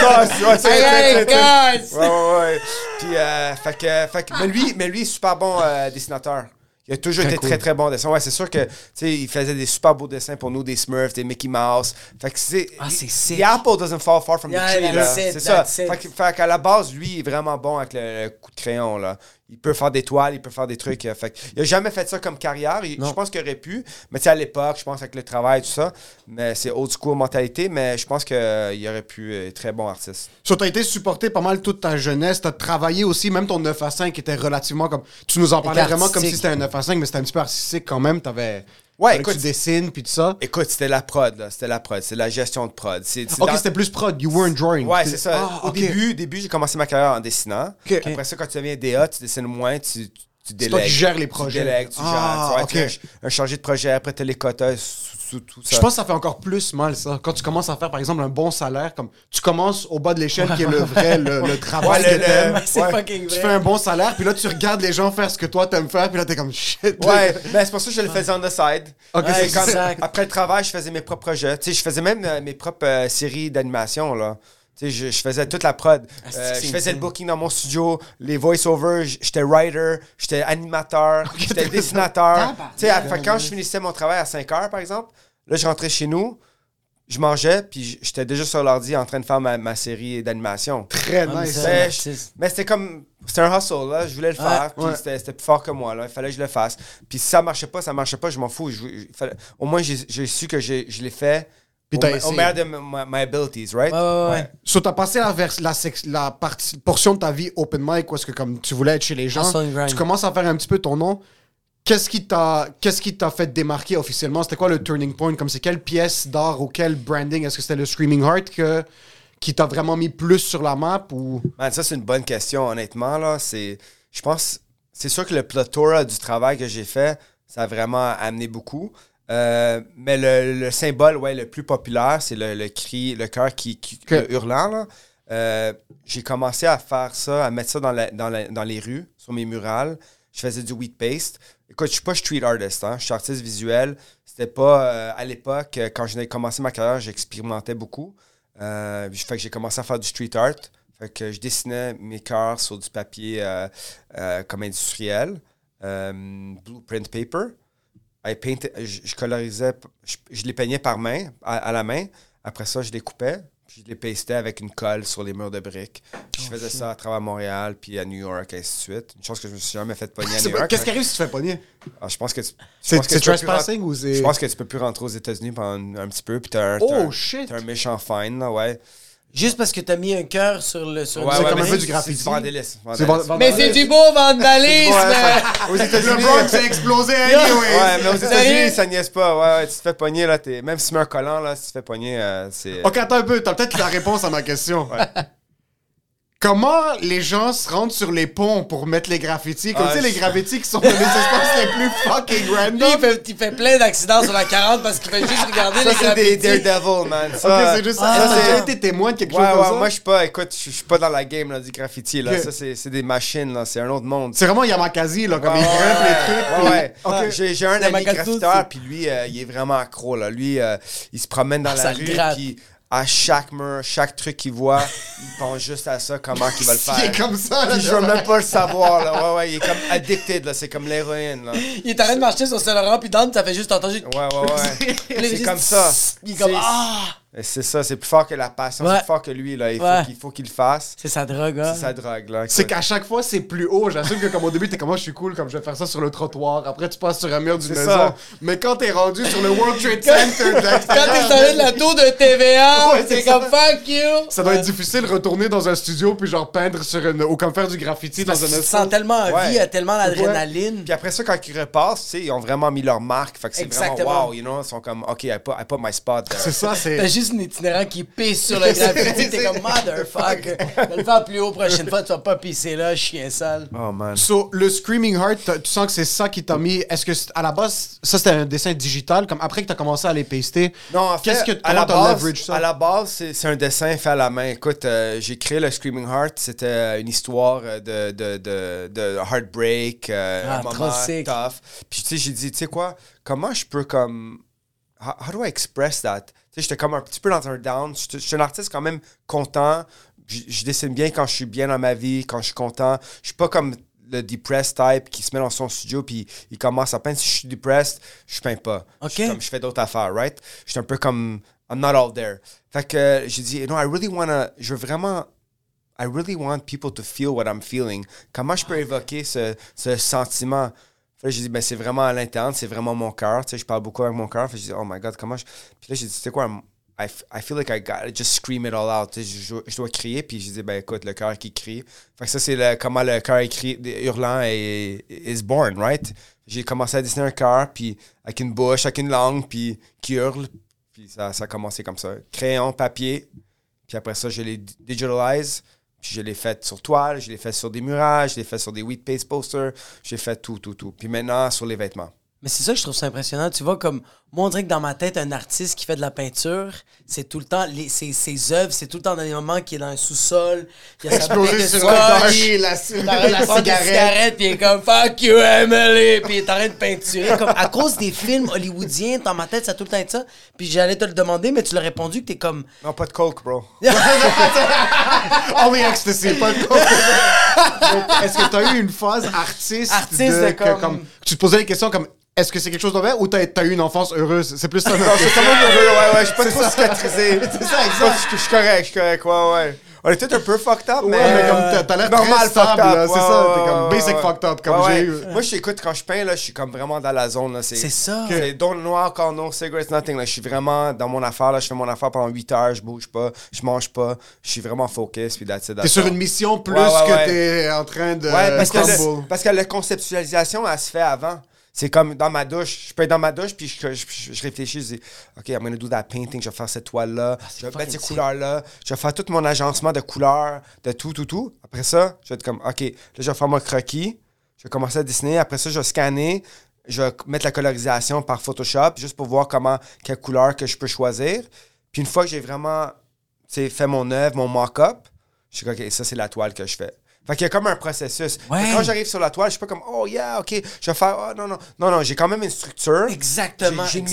D: cosse, ouais, c'est-
B: guys!
D: Ouais, ouais, ouais. Puis, euh, fait que, fait que- mais lui, mais lui, super bon euh, dessinateur. Il a toujours
C: Très
D: été
C: cool.
D: très, très bon dessin. Ouais, c'est sûr que, tu sais, il faisait des super beaux dessins pour nous, des Smurfs, des Mickey Mouse. Fait que c'est.
B: Ah, c'est sick.
D: The apple doesn't fall far from
B: Yeah,
D: the tree, là. C'est ça.
B: it.
D: Fait, qu'à la base, lui, il est vraiment bon avec le, le coup de crayon, là. Il peut faire des toiles, il peut faire des trucs. euh, Fait il a jamais fait ça comme carrière. Il- je pense qu'il aurait pu. Mais tu sais, à l'époque, je pense avec le travail, tout ça. Mais c'est old school mentalité. Mais je pense qu'il aurait pu être très bon artiste.
C: So, t'as été supporté pas mal toute ta jeunesse. T'as travaillé aussi, même ton 9 à 5 était relativement comme. Tu nous en parlais vraiment comme si c'était un 9 à 5, mais c'était un petit peu artistique quand même. T'avais.
D: Ouais, écoute-
C: tu dessines puis tout ça.
D: Écoute, c'était la prod, là. C'était la prod. C'est la gestion de prod. C'est, c'est
C: Ok,
D: dans-
C: c'était plus prod. You weren't drawing.
D: Ouais, c'est ça.
C: Ah,
D: Au
C: ok.
D: début, début j'ai commencé ma carrière en dessinant.
C: Ok.
D: Après ça, quand tu deviens DA, tu dessines moins, tu, tu
C: C'est
D: délègues.
C: toi qui gères les projets.
D: Tu délègues, tu
C: Ah,
D: gères. Tu es un, un chargé de projet, après tu as les quotas, tout ça.
C: Je pense que ça fait encore plus mal, ça. Quand tu commences à faire, par exemple, un bon salaire, comme tu commences au bas de l'échelle, qui est le vrai, le, le travail
D: Ouais,
C: que
D: le-
C: t'aimes.
D: le-
B: C'est
D: Ouais.
B: fucking
C: Tu fais un bon salaire, puis là, tu regardes les gens faire ce que toi t'aimes faire, puis là, t'es comme shit.
D: Ouais, ben c'est pour ça que je le faisais on the side.
C: C'est
D: comme- après le travail, je faisais mes propres projets. Tu sais, je faisais même euh, mes propres euh, séries d'animation, là. Sais, je, je faisais toute la prod.
B: Ah,
D: Euh, je faisais le booking dans mon studio, les voice-overs, j'étais writer, j'étais animateur, *laughs* j'étais dessinateur. Tu sais, à- fait que quand je finissais mon travail à 5 heures, par exemple, là, je rentrais chez nous, je mangeais, puis j'étais déjà sur l'ordi en train de faire ma, ma série d'animation.
C: Très
B: Ah, mais
C: nice.
B: ça,
D: Ben. Mais c'était comme. C'était un hustle, là. Je voulais le faire. puis
C: ouais.
D: c'était c'était plus fort que moi, là. Il fallait que je le fasse. Puis si ça marchait pas, ça marchait pas, je m'en fous. Je- je- fallait- au moins, j'ai su que je l'ai fait.
C: Puis
D: au, au meilleur de my, my abilities, right?
B: Ouais, ouais, ouais.
C: So, t'as passé la, vers- la, sec- la partie, portion de ta vie open mic est-ce que comme tu voulais être chez les gens, tu commences à faire un petit peu ton nom. Qu'est-ce qui t'a qu'est-ce qui t'a fait démarquer officiellement? C'était quoi le turning point? Comme c'est quelle pièce d'art ou quel branding? Est-ce que c'était le Screaming Heart que, qui t'a vraiment mis plus sur la map ou?
D: Man, ça, c'est une bonne question, honnêtement, là. C'est. Je pense. C'est sûr que le plethora du travail que j'ai fait, ça a vraiment amené beaucoup. Euh, mais le, le symbole, ouais, le plus populaire, c'est le, le cri, le cœur qui, qui le hurlant, là. Euh, j'ai commencé à faire ça, à mettre ça dans, la- dans, la- dans les rues, sur mes murales. Je faisais du wheat paste. Écoute, je suis pas street artist, hein. je suis artiste visuel. C'était pas euh, à l'époque, quand j'ai commencé ma carrière, j'expérimentais beaucoup. Euh, fait que j'ai commencé à faire du street art. Fait que je dessinais mes cœurs sur du papier comme industriel, blueprint paper. I je, je colorisais, je, je les peignais par main, à, à la main. Après ça, je les coupais, puis je les pastais avec une colle sur les murs de briques. Puis je faisais ça à travers Montréal, puis à New York, et ainsi de suite. Une chose que je me suis jamais fait pogner à New York.
C: Qu'est-ce qui
D: mais-
C: arrive si tu fais pogner?
D: Ah, je pense que tu,
C: C'est trespassing ou c'est
D: Je pense que tu peux plus rentrer aux États-Unis pendant un, un petit peu, puis t'as un,
C: Oh
D: un- un méchant fine, là, ouais.
B: Juste parce que t'as mis un cœur sur le. Sur
D: Ouais,
C: c'est
D: ouais,
C: comme
D: mais
C: un peu du
D: c'est-
C: graffiti.
D: C'est du vandalisme.
C: C'est
D: vandalisme.
C: vend-
B: Mais c'est du beau vandalisme! *laughs*
D: Ouais, ça- aux États-Unis.
C: Le Bronx a explosé
D: Ouais,
C: anyway
D: mais aux? États-Unis, ça niaise pas. Ouais, ouais, tu te fais pogner, là. t'es- Même si tu mets un collant, là, si tu te fais pogner, euh, c'est.
C: Ok, attends un peu, t'as peut-être la réponse à ma question. Comment les gens se rendent sur les ponts pour mettre les graffitis? Comme
D: Ah,
C: tu sais, les graffitis qui sont dans les espaces les plus fucking
B: Lui, il
C: random.
B: fait, il fait plein d'accidents sur la 40 parce qu'il fait juste regarder
D: Ça,
B: les
D: c'est des
B: graffitis.
D: Daredevil, man. Ça,
C: c'est juste
B: Ah,
C: ça. T'as
B: c'est-
C: déjà été témoin de quelque
D: Ouais,
C: chose comme
D: ouais,
C: ça?
D: moi, je suis pas, écoute, je suis pas dans la game, là, du graffiti, là.
C: Ok.
D: Ça, c'est c'est des machines, là. C'est un autre monde.
C: C'est vraiment Yamakasi, là, comme il grimpe
D: ouais,
C: les trucs.
D: ouais,
C: puis-
D: ouais.
C: Ok.
D: J'ai un ami graffiteur, puis lui, euh, il est vraiment accro, là. Lui, euh, il se promène dans
B: Ah,
D: la rue, puis à chaque mur, chaque truc qu'il voit, il pense juste à ça, comment il va le faire. *laughs*
C: Il est comme ça, là.
D: Puis je veux même pas le savoir, là. Ouais, ouais, il est comme addicted, là. C'est comme l'héroïne, là. *laughs*
B: Il est en train de marcher sur Saint-Laurent, puis Dan, ça fait juste entendre.
D: Ouais, ouais, ouais. *laughs* C'est comme ça.
B: Il est comme. Ah!
D: C'est ça, c'est plus fort que la passion,
B: Ouais.
D: c'est plus fort que lui, là. Il faut
B: Ouais.
D: qu'il faut qu'il le fasse.
B: C'est sa drogue, hein.
D: C'est sa drogue, là.
C: C'est qu'à chaque fois, c'est plus haut. J'assume que comme au début, t'es comme moi, je suis cool, comme je vais faire ça sur le trottoir. Après, tu passes sur un mur d'une maison.
D: ça.
C: Mais quand t'es rendu sur le World Trade Center, *laughs*
B: Quand t'es sorti de la tour de TVA, *laughs*
C: Ouais, c'est
B: c'est comme fuck you!
C: Ça doit être difficile de retourner dans un studio puis genre peindre sur une ou comme faire du graffiti dans un
B: que tu sens tellement en vie, tellement d'adrénaline.
D: Puis après ça, quand ils repassent, tu sais, ils ont vraiment mis leur marque. Fait que c'est
B: Exactement.
D: vraiment wow, you know. Ils sont comme, OK, I put, I put my spot.
C: C'est ça, c'est.
B: Juste un itinérant qui pisse sur le graffiti. *laughs* T'es comme motherfucker. Je vais le faire plus haut prochaine fois. Tu vas pas pisser là, chien sale.
D: Oh man.
C: So, le Screaming Heart, tu sens que c'est ça qui t'a mis. Est-ce que à la base, ça c'était un dessin digital, comme après que t'as commencé à les paster?
D: Non, en fait,
C: Qu'est-ce que
D: à la base,
C: leverage ça?
D: à la base, c'est c'est un dessin fait à la main. Écoute, euh, j'ai créé le Screaming Heart. C'était une histoire euh, de, de, de, de heartbreak, euh,
B: Ah,
D: un
B: trop
D: moment
B: sick.
D: tough. Puis tu sais, j'ai dit, tu sais quoi, comment je peux comme... How, how do I express that? Tu sais, j'étais comme un petit peu dans un down. Je je suis un artiste quand même content. Je, je dessine bien quand je suis bien dans ma vie, quand je suis content. Je suis pas comme le depressed type qui se met dans son studio puis il commence à peindre. Si je suis depressed, je peins pas. Je, suis
B: Ok.
D: comme, je fais d'autres affaires, right? Je suis un peu comme I'm not all there. Fait que j'ai dit, no, I really wanna, je veux vraiment, I really want people to feel what I'm feeling. Comment je peux évoquer ce, ce sentiment? Fait que j'ai dit, ben c'est vraiment à l'interne, c'est vraiment mon cœur. Je parle beaucoup avec mon cœur. Fait j'ai dit, oh my god, comment je. Puis là, j'ai dit, sais quoi, I, I feel like I gotta just scream it all out. Je, dois crier. Puis j'ai dit, ben écoute, le cœur qui crie. Ça, c'est le- comment le cœur hurlant est, is born, right? J'ai commencé à dessiner un cœur, puis avec une bouche, avec une langue, puis qui hurle. Puis ça, ça a commencé comme ça. Crayon, papier. Puis après ça, je l'ai digitalise. Puis je l'ai fait sur toile, je l'ai fait sur des murages, je l'ai fait sur des wheat paste posters. J'ai fait tout, tout, tout. Puis maintenant, sur les vêtements.
B: Mais c'est ça que je trouve ça impressionnant. Tu vois, comme moi, on dirait que dans ma tête, un artiste qui fait de la peinture, c'est tout le temps, les, ses, ses œuvres, c'est tout le temps dans des moments qui est dans un sous-sol. Il y a sa bouteille de
C: sur
B: scotch,
C: la,
B: il arrête de prendre une cigarette, puis il est comme fuck you, Emily, puis il est en train de peinturer. Comme, à cause des films hollywoodiens, dans ma tête, ça a tout le temps été ça. Puis j'allais te le demander, mais tu l'as répondu que t'es comme.
D: Non, pas de coke, bro. *laughs*
C: Only ecstasy, pas de coke. Est-ce que t'as eu une phase artiste,
B: Artiste de
C: que,
B: comme-
C: Tu te posais des questions comme est-ce que c'est quelque chose de vrai ou t'as as eu une enfance heureuse? C'est plus ça.
D: Non, quand même *laughs* heureux, ouais, ouais. Je suis pas trop cicatrisé. *laughs*
C: C'est ça,
D: Je suis- je suis correct, je suis correct, ouais, ouais. On est peut-être un peu fucked up, mais.
C: Ouais, mais comme t'as- t'as l'air très
D: normal
C: stable,
D: fucked up.
C: là, c'est
D: ouais,
C: ça,
D: ouais,
C: t'es comme
D: ouais,
C: basic
D: ouais.
C: fucked up, comme
D: Ouais,
C: j'ai
D: ouais.
C: eu.
D: Moi, je t'écoute quand je peins, là, je suis comme vraiment dans la zone, là.
B: C'est ça.
D: C'est don't noir, encore no cigarettes, nothing. Là. Je suis vraiment dans mon affaire, là. Je fais mon affaire pendant 8 heures, je bouge pas, je mange pas. Je suis vraiment focus, puis that's it, that's
C: T'es sur une mission plus
D: Ouais, ouais,
C: que
D: ouais.
C: t'es en train de
D: Ouais, parce que, le- parce que la conceptualisation, elle se fait avant. C'est comme dans ma douche. Je peux être dans ma douche, puis je, je- je réfléchis, je dis, OK, I'm gonna do that painting, je vais faire cette toile-là, je vais mettre ces couleurs-là, je vais faire tout mon agencement de couleurs, de tout, tout, tout. Après ça, je vais être comme, OK, là, je vais faire mon croquis, je vais commencer à dessiner. Après ça, je vais scanner, je vais mettre la colorisation par Photoshop, juste pour voir comment, quelle couleur que je peux choisir. Puis une fois que j'ai vraiment fait mon œuvre, mon mock-up, je suis OK, ça, c'est la toile que je fais. Fait qu'il y a comme un processus.
B: Ouais.
D: Quand j'arrive sur la toile, je suis pas comme, oh yeah, OK, je vais faire, oh non, non. Non, non, j'ai quand même une structure.
B: Exactement,
D: J'ai une,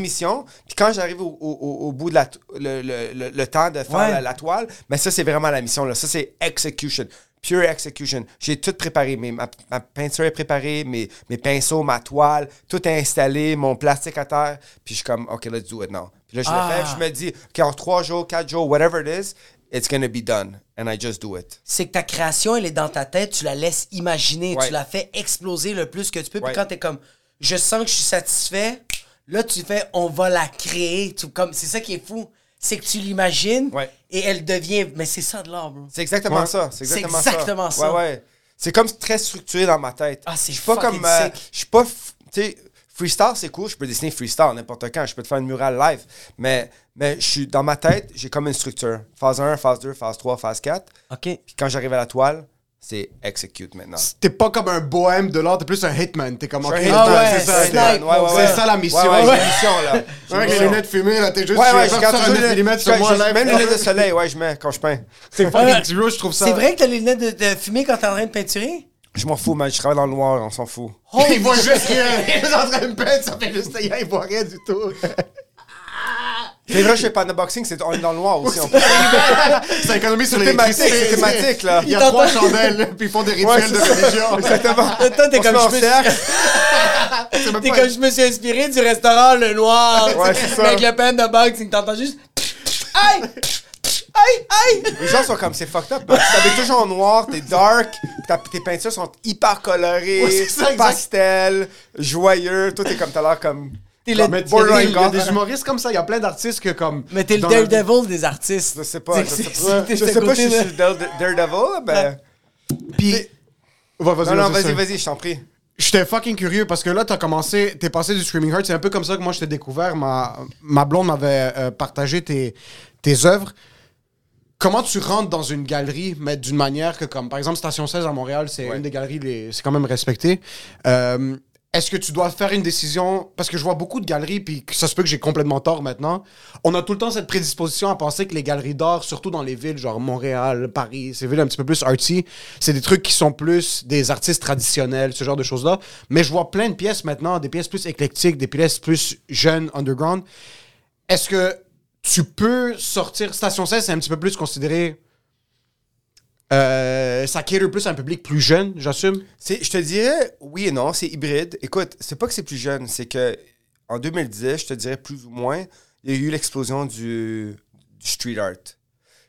D: mission, une. Puis quand j'arrive au, au- au- au bout de la, le, le- le- le temps de faire
B: Ouais.
D: la, la toile, mais ça, c'est vraiment la mission. Là. Ça, c'est execution. Pure execution. J'ai tout préparé. Mes- ma, ma peinture est préparée, mes, mes pinceaux, ma toile, tout est installé, mon plastique à terre. Puis je suis comme, OK, let's do it now. Puis là, je
B: Ah.
D: le fais. Je me dis, OK, en trois jours, quatre jours, whatever it is, it's gonna be done. And I just do it.
B: c'est que ta création, elle est dans ta tête, tu la laisses imaginer, tu la fais exploser le plus que tu peux. Puis quand t'es comme, je sens que je suis satisfait, là, tu fais, on va la créer. Tu, comme, c'est ça qui est fou. C'est que tu l'imagines
D: Ouais.
B: et elle devient. Mais c'est ça de l'art, bro.
D: C'est exactement
C: Ouais.
D: ça. C'est
B: C'est
D: exactement,
B: exactement ça.
D: Ouais, ouais. C'est comme très structuré dans ma tête.
B: Ah, c'est
D: Je suis pas comme. euh. Je suis pas. f- Tu sais, freestyle, c'est cool. Je peux dessiner freestyle n'importe quand. Je peux te faire une murale live. Mais, mais je suis dans ma tête, j'ai comme une structure. Phase 1, phase 2, phase 3, phase 4.
B: OK.
D: Puis quand j'arrive à la toile, c'est execute maintenant.
C: T'es pas comme un bohème de l'art, t'es plus un hitman. T'es comme
D: suis
C: hitman,
D: un
B: Ah ouais,
C: c'est ça. C'est ça la mission.
D: Ouais, ouais, mission, là.
C: Avec les lunettes fumées, là, t'es juste.
D: Ouais, ouais, je garde
C: un 9
D: les
C: mm sur moi.
D: Même les lunettes de *laughs* soleil, ouais, je mets quand je peins.
C: C'est gros, je trouve ça.
B: C'est vrai que t'as les lunettes de, de fumée quand t'es en train de peinturer?
D: Je m'en fous, man. Je travaille dans le noir, on s'en fout.
C: Il voit juste qu'il *laughs* est en train de peindre, ça fait juste il voit rien du tout. *laughs*
D: C'est vrai, je fais pas de boxing, c'est on est dans le noir aussi. on peut- *laughs*
C: C'est économie sur
D: C'est thématique,
C: l'électricité.
D: c'est thématique, là.
C: Il y a trois chandelles, là, puis ils font des
D: Ouais,
C: rituels de
D: ça.
C: religion.
D: Exactement.
B: Toi, t'es comme je me- T'es comme je me suis inspiré du restaurant Le Noir.
D: Ouais, c'est ça.
B: Avec le pen de boxing, t'entends juste. Aïe! Aïe! Aïe!
D: Les gens sont comme c'est fucked up. parce que toujours en noir, t'es dark, ta- tes peintures sont hyper colorées,
C: Ouais, c'est ça, exact.
D: pastel, joyeux. Toi, t'es comme t'as l'air comme.
B: T'es le-
C: mais il y a des-
D: Borderline
C: il y a
D: God.
C: des humoristes comme ça, il y a plein d'artistes que comme.
B: Mais t'es le
C: dans
B: Daredevil des artistes.
D: Je sais pas. Je sais pas, je
B: c'est
D: sais pas si je suis Dare- Daredevil, ben.
C: Puis. Ouais,
D: Non, non,
C: vas-y,
D: vas-y, vas-y, je t'en prie.
C: J'étais fucking curieux parce que là, t'as commencé, t'es passé du Screaming Heart. C'est un peu comme ça que moi, je t'ai découvert. Ma, ma blonde m'avait euh, partagé tes, tes œuvres. Comment tu rentres dans une galerie, mais d'une manière que, comme par exemple, Station 16 à Montréal, c'est une des galeries, les- c'est quand même respecté. Euh, Est-ce que tu dois faire une décision? Parce que je vois beaucoup de galeries, puis ça se peut que j'ai complètement tort maintenant. On a tout le temps cette prédisposition à penser que les galeries d'art, surtout dans les villes, genre Montréal, Paris, ces villes un petit peu plus artsy, c'est des trucs qui sont plus des artistes traditionnels, ce genre de choses-là. Mais je vois plein de pièces maintenant, des pièces plus éclectiques, des pièces plus jeunes, underground. Est-ce que tu peux sortir Station 16, c'est un petit peu plus considéré. Euh, ça cater plus à un public plus jeune, j'assume?
D: Je te dirais oui et non, c'est hybride. Écoute, c'est pas que c'est plus jeune, c'est que en 2010, je te dirais plus ou moins, il y a eu l'explosion du, street art.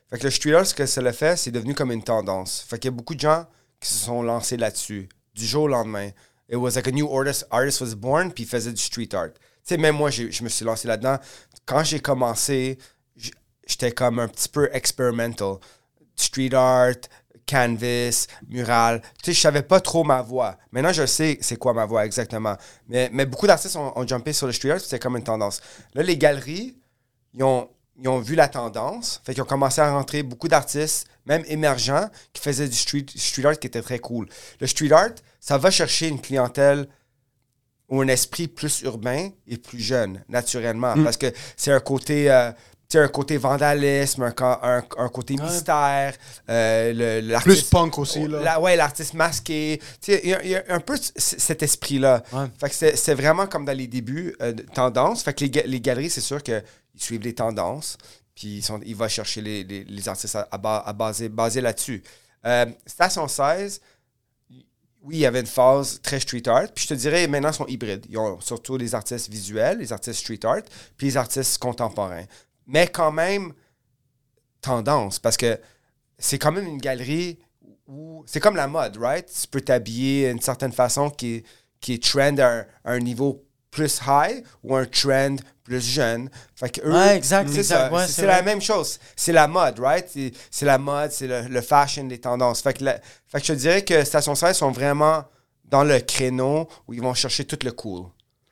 D: Fait que le street art, ce que ça l'a fait, c'est devenu comme une tendance. Fait qu'il y a beaucoup de gens qui se sont lancés là-dessus, du jour au lendemain. It was like a new artist, artist was born, puis il faisait du street art. Sais, même moi, je me suis lancé là-dedans. Quand j'ai commencé, j'étais comme un petit peu experimental. Street art, canvas, mural. Tu sais, je savais pas trop ma voix. Maintenant, je sais c'est quoi ma voix exactement. Mais, mais beaucoup d'artistes ont, jumpé sur le street art, c'était comme une tendance. Là, les galeries, ils ont, ils ont vu la tendance. Fait qu'ils ont commencé à rentrer beaucoup d'artistes, même émergents, qui faisaient du street, street art qui était très cool. Le street art, ça va chercher une clientèle ou un esprit plus urbain et plus jeune, naturellement. Parce que c'est un côté. euh, un côté vandalisme, un, un- un côté mystère, euh, le-
C: Plus punk aussi, là.
D: la- ouais, l'artiste masqué. Il y, a- il y a un peu cet esprit-là.
B: Ouais.
D: Fait que c'est vraiment comme dans les débuts, euh, tendance. Fait que les, les galeries, c'est sûr qu'ils suivent les tendances. Puis ils, sont, ils vont chercher les, les- les artistes à, à à baser, baser là-dessus. Euh, Station 16, oui, il y avait une phase très street art. Puis je te dirais, maintenant, ils sont hybrides. Ils ont surtout les artistes visuels, les artistes street art, puis les artistes contemporains. Mais quand même, tendance, parce que c'est quand même une galerie où c'est comme la mode, right? Tu peux t'habiller d'une certaine façon qui est, qui trend à un, à un niveau plus high ou un trend plus jeune. Fait que eux,
B: Ouais, exact,
D: c'est
B: exact,
D: ça.
B: ouais,
D: c'est
B: c'est
D: c'est la même chose. C'est la mode, right? C'est- C'est la mode, c'est le, le fashion, les tendances. Fait que, la- fait que je te dirais que Station 16 sont vraiment dans le créneau où ils vont chercher tout le cool.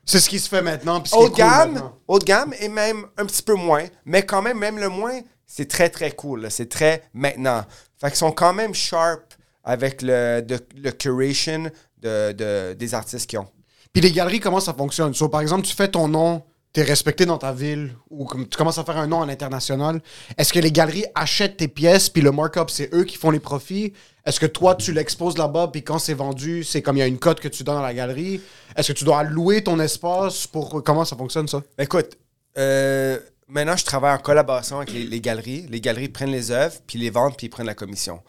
C: C'est ce qui se fait maintenant. puis
D: Haut de gamme, haut de gamme et même un petit peu moins. Mais quand même, même le moins, c'est très, très cool. là. C'est très maintenant. Fait qu'ils sont quand même sharp avec le, de- le curation de, de- des artistes qu'ils ont.
C: Puis les galeries, comment ça fonctionne? So, par exemple, tu fais ton nom, tu es respecté dans ta ville, ou comme tu commences à faire un nom à l'international. Est-ce que les galeries achètent tes pièces, puis le markup, c'est eux qui font les profits? Est-ce que toi, tu l'exposes là-bas, puis quand c'est vendu, c'est comme il y a une cote que tu donnes à la galerie? Est-ce que tu dois louer ton espace pour. Comment ça fonctionne, ça?
D: Écoute, euh, maintenant, je travaille en collaboration avec les, les galeries. Les galeries prennent les œuvres, puis les vendent, puis ils prennent la commission.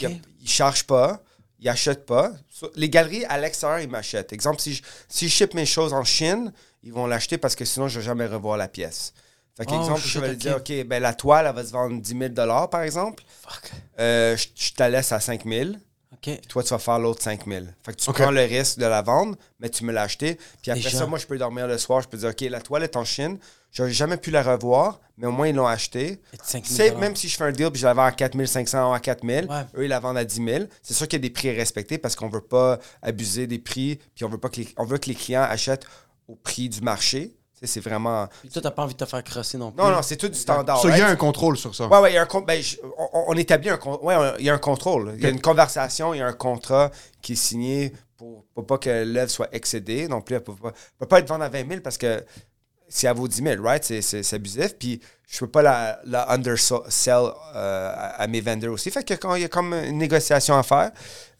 D: Ils ne chargent pas, ils achètent pas. So- Les galeries, à l'extérieur, ils m'achètent. Exemple, si je, si je ship mes choses en Chine, ils vont l'acheter parce que sinon, je ne vais jamais revoir la pièce. Fait
B: Oh,
D: qu'exemple, je
B: shit,
D: vais
B: ok.
D: lui dire, OK, ben, la toile, elle va se vendre 10 000 par exemple.
B: Fuck.
D: Euh, je, je te la laisse à 5 000
B: OK.
D: toi, tu vas faire l'autre 5000. Fait que tu prends le risque de la vendre, mais tu me l'as acheté. Puis après
B: Déjà.
D: ça, moi, je peux dormir le soir. Je peux dire, OK, la toile est en Chine. J'aurais jamais pu la revoir, mais au moins, ils l'ont acheté.
B: Et 5 000
D: C'est même si je fais un deal puis je la vends à 4500 ou à 4000,
B: Ouais.
D: eux, ils la vendent à 10 000. C'est sûr qu'il y a des prix respectés parce qu'on veut pas abuser des prix. Puis on veut pas que les, on veut que les clients achètent au prix du marché. C'est vraiment.
B: Puis toi, t'as pas envie de te faire crosser non plus.
D: Non, non, c'est tout du standard.
C: Il y a un contrôle sur ça.
D: Ouais, ouais, il y a un con- ben, je- on, on établit un con- ouais, il y a un contrôle. Il y a une conversation, il y a un contrat qui est signé pour, pour pas que l'œuvre soit excédée. Non plus, elle peut pas, elle peut pas être vendue à 20 000 parce que si elle vaut 10 000, right? C'est, abusif. Puis je peux pas la, la undersell euh, à, à mes vendeurs aussi. Fait que quand il y a comme une négociation à faire.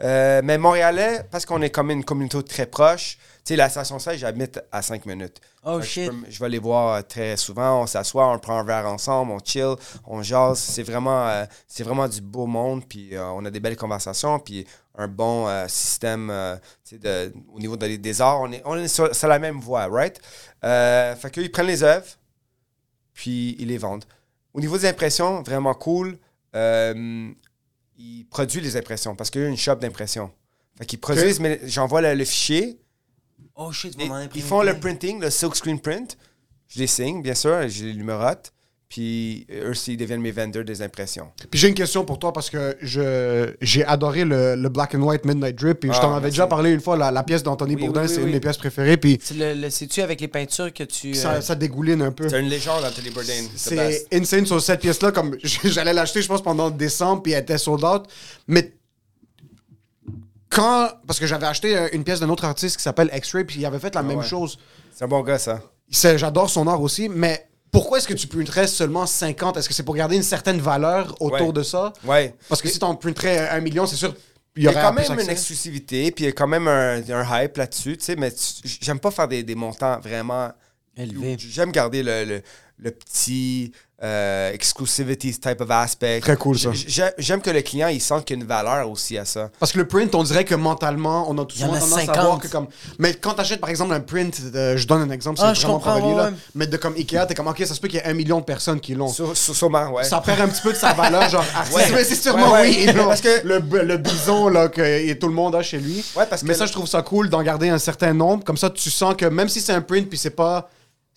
D: Euh, mais Montréalais, parce qu'on est comme une communauté très proche, sais, la station 16, j'habite à 5 minutes.
B: Oh,
D: Fait
B: shit.
D: Je, peux- je vais les voir euh, très souvent. On s'assoit, on prend un verre ensemble, on chill, on jase. C'est vraiment, euh, c'est vraiment du beau monde. Puis euh, on a des belles conversations. Puis un bon euh, système de, au niveau des, des arts. On est, on est sur, sur la même voie, right? Fait qu'eux, ils prennent les œuvres, puis ils les vendent. Au niveau des impressions, vraiment cool. ils produisent les impressions parce qu'il y a une shop d'impression. Fait qu'ils produisent, mais j'envoie le- le fichier.
B: Oh shit, tu
D: Ils,
B: vas m'en
D: ils font le printing, le silk screen print. Je les signe, bien sûr, je les numérote. Puis eux aussi, ils deviennent mes vendors des impressions.
C: Puis j'ai une question pour toi parce que je j'ai adoré le, le Black and White Midnight Drip. Puis je
D: Ah,
C: t'en avais
D: merci.
C: déjà parlé une fois, la, la pièce d'Anthony
D: Oui,
C: Bourdin,
D: oui, oui,
C: c'est
D: oui.
C: une des pièces préférées. Puis
B: C'est le, le- C'est-tu avec les peintures que tu.
C: ça,
B: euh,
C: ça dégouline un peu.
D: C'est une légende, Anthony Bourdain.
C: C'est insane sur cette pièce-là. Comme *laughs* j'allais l'acheter, je pense, pendant décembre, puis elle était sold out. Mais quand. Parce que j'avais acheté euh, une pièce d'un autre artiste qui s'appelle X-Ray, puis il avait fait la même
D: Ah ouais.
C: chose.
D: C'est un bon gars, ça.
C: J'adore son art aussi, mais pourquoi est-ce que tu printerais seulement 50 Est-ce que c'est pour garder une certaine valeur autour
D: Ouais.
C: de ça?
D: Ouais.
C: Parce que si t'en printerais un million, c'est sûr. Il y
D: a quand même une exclusivité, puis il y a quand même un, un hype là-dessus, tu sais, mais tu- j'aime pas faire des, des montants vraiment. J'aime garder le, le, le petit euh, exclusivity type of aspect.
C: Très cool, ça.
D: J'aime que le client, il sente qu'il y a une valeur aussi à ça.
C: Parce que le print, on dirait que mentalement, on a
B: en
C: souvent
B: a
C: tendance
B: 50.
C: à voir que comme. Mais quand t'achètes par exemple un print, euh, je donne un exemple, c'est
B: Ah, je
C: vraiment pas
B: comprends,
C: relié, là.
B: ouais.
C: Mais de comme Ikea, t'es comme ok, ça se peut qu'il y ait un million de personnes qui l'ont.
D: Sur, sur, sûrement, ouais.
C: Ça perd un petit peu de sa valeur, genre artiste.
D: Ouais.
C: Mais c'est sûrement
D: Ouais, ouais.
C: oui. non.
D: Parce que-
C: le, le bison là, que et tout le monde a chez lui.
D: Ouais, parce
C: mais
D: que
C: ça,
D: le-
C: je trouve ça cool d'en garder un certain nombre. Comme ça, tu sens que même si c'est un print, puis c'est pas.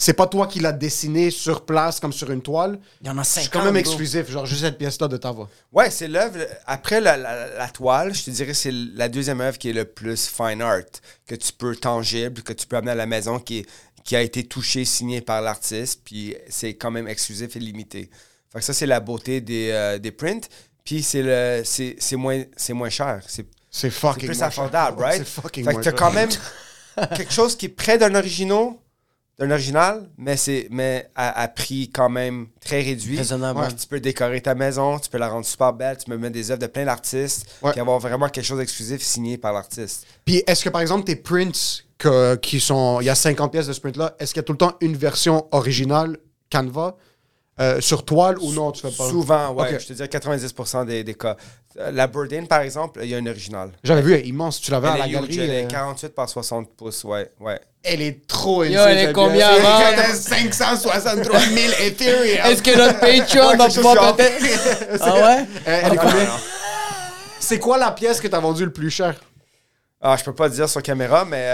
C: C'est pas toi qui l'as dessiné sur place comme sur une toile.
B: Il y en a 50.
C: Je suis quand même exclusif, genre juste cette pièce-là de ta voix.
D: Ouais, c'est l'œuvre. Après la, la- la toile, je te dirais c'est la deuxième œuvre qui est le plus fine art, que tu peux tangible, que tu peux amener à la maison, qui, est- qui a été touché, signé par l'artiste, puis c'est quand même exclusif et limité. Fait que ça, c'est la beauté des, euh, des prints. Puis c'est le c'est c'est moins, c'est moins cher. C'est
C: C'est
D: c'est
C: fucking
D: plus
C: moins
D: affordable,
C: cher.
D: right?
C: C'est fucking
D: Fait que
C: moins
D: t'as
C: cher.
D: quand même *laughs* quelque chose qui est près d'un original, d'un original, mais c'est mais à, à prix quand même très réduit.
B: Raisonnable.
D: Tu peux décorer ta maison, tu peux la rendre super belle, tu peux mettre des œuvres de plein d'artistes,
C: Ouais.
D: puis avoir vraiment quelque chose d'exclusif signé par l'artiste.
C: Puis est-ce que par exemple tes prints que, qui sont. Il y a 50 pièces de ce print-là, est-ce qu'il y a tout le temps une version originale Canva euh, sur toile ou non tu fais pas?
D: Souvent, ouais, je te dirais 90% des, des cas. Euh, La Bourdain, par exemple, il y a un original.
C: J'avais vu, elle est immense. Tu l'avais à la
D: huge,
C: galerie.
D: elle est
C: euh,
D: 48 par 60 pouces, ouais, ouais.
C: Elle est trop
B: Yo, elle est combien avant?
C: Elle est 563 000 Ethereum.
B: Est-ce que notre Patreon va pouvoir peut-être. *laughs* Ah ouais?
C: Euh, elle est combien?
D: non.
C: C'est quoi la pièce que t'as vendue le plus cher?
D: Ah, je peux pas dire sur caméra, mais.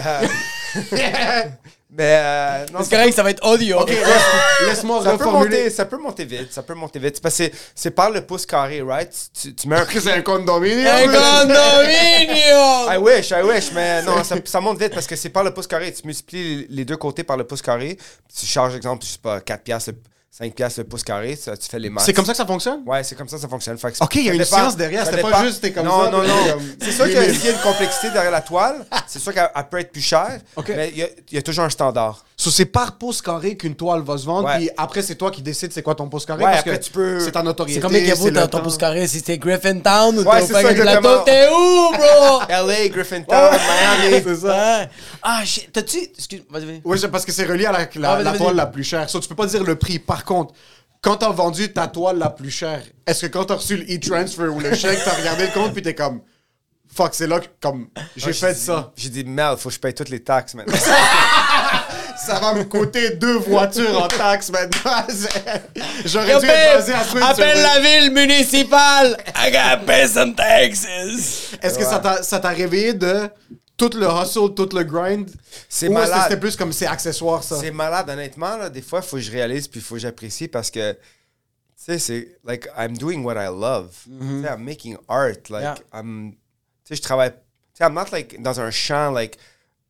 D: *laughs* mais. euh, non,
B: C'est correct, ça va être audio.
C: Ok, laisse- laisse-moi
D: Ça peut,
C: reformuler.
D: monter, ça peut monter vite, ça peut monter vite. Parce que c'est- par le pouce carré, right? Tu, tu mets un
C: Que *laughs* c'est un condominium.
B: Un condominium! *laughs*
D: I wish, I wish, mais non, ça, ça monte vite parce que c'est par le pouce carré. Tu multiplies les- deux côtés par le pouce carré. Tu charges, exemple, je sais pas, 4 piastres, 5 piastres le pouce carré. ça, tu fais les maths.
C: C'est comme ça que ça fonctionne?
D: Ouais, c'est comme ça que ça fonctionne. Fait que
C: Ok, il y a une
D: dépend-
C: science derrière, c'était pas juste, t'es comme
D: non,
C: ça,
D: Non, non,
C: comme-
D: C'est sûr qu'il y, a- une complexité derrière la toile. C'est sûr qu'elle elle peut être plus chère,
C: Ok.
D: mais il y, a, il y a toujours un standard.
C: So, c'est par pouce carré qu'une toile va se vendre,
D: Ouais.
C: puis après, c'est toi qui décides c'est quoi ton pouce carré.
D: Ouais,
C: parce
D: après,
C: que
D: tu peux-
C: C'est ta notoriété.
B: C'est combien qu'il vaut
C: c'est le
B: ton
C: temps.
B: pouce carré? Si c'était Griffintown ou
D: Ouais,
B: t'es
D: c'est
B: au
D: ça,
B: fucking
D: exactement.
B: plateau? T'es où, bro? *laughs*
D: LA, Griffintown, Miami. *laughs*
C: C'est ça.
B: Ouais. Ah, shit. T'as-tu. Excuse, vas-y, vas-y.
C: Oui, c'est parce que c'est relié à la, la-
B: Ah, vas-y,
C: la
B: vas-y.
C: toile la plus chère. So, tu peux pas dire le prix. Par contre, quand t'as vendu ta toile la plus chère, est-ce que quand t'as reçu le e-transfer ou le chèque, t'as regardé le compte puis t'es comme fuck, c'est là que comme j'ai
D: Ouais,
C: fait
D: dit-
C: ça.
D: J'ai dit, merde, faut que je paye toutes les taxes maintenant. *laughs*
C: Ça va me coûter deux voitures en taxes maintenant. *laughs* J'aurais dû être basé à Sweden
B: appelle la ville municipale. I gotta pay some taxes.
C: Est-ce que ça t'a- réveillé de tout le hustle, tout le grind?
D: C'est malade.
C: c'était plus comme c'est accessoire ça?
D: C'est malade, honnêtement. Là, des fois, il faut que je réalise puis il faut que j'apprécie parce que, tu sais, c'est like, I'm doing what I love. Tu sais, I'm making art. Like,
B: Yeah.
D: I'm, tu sais, je travaille. Tu sais, I'm not like dans un champ, like,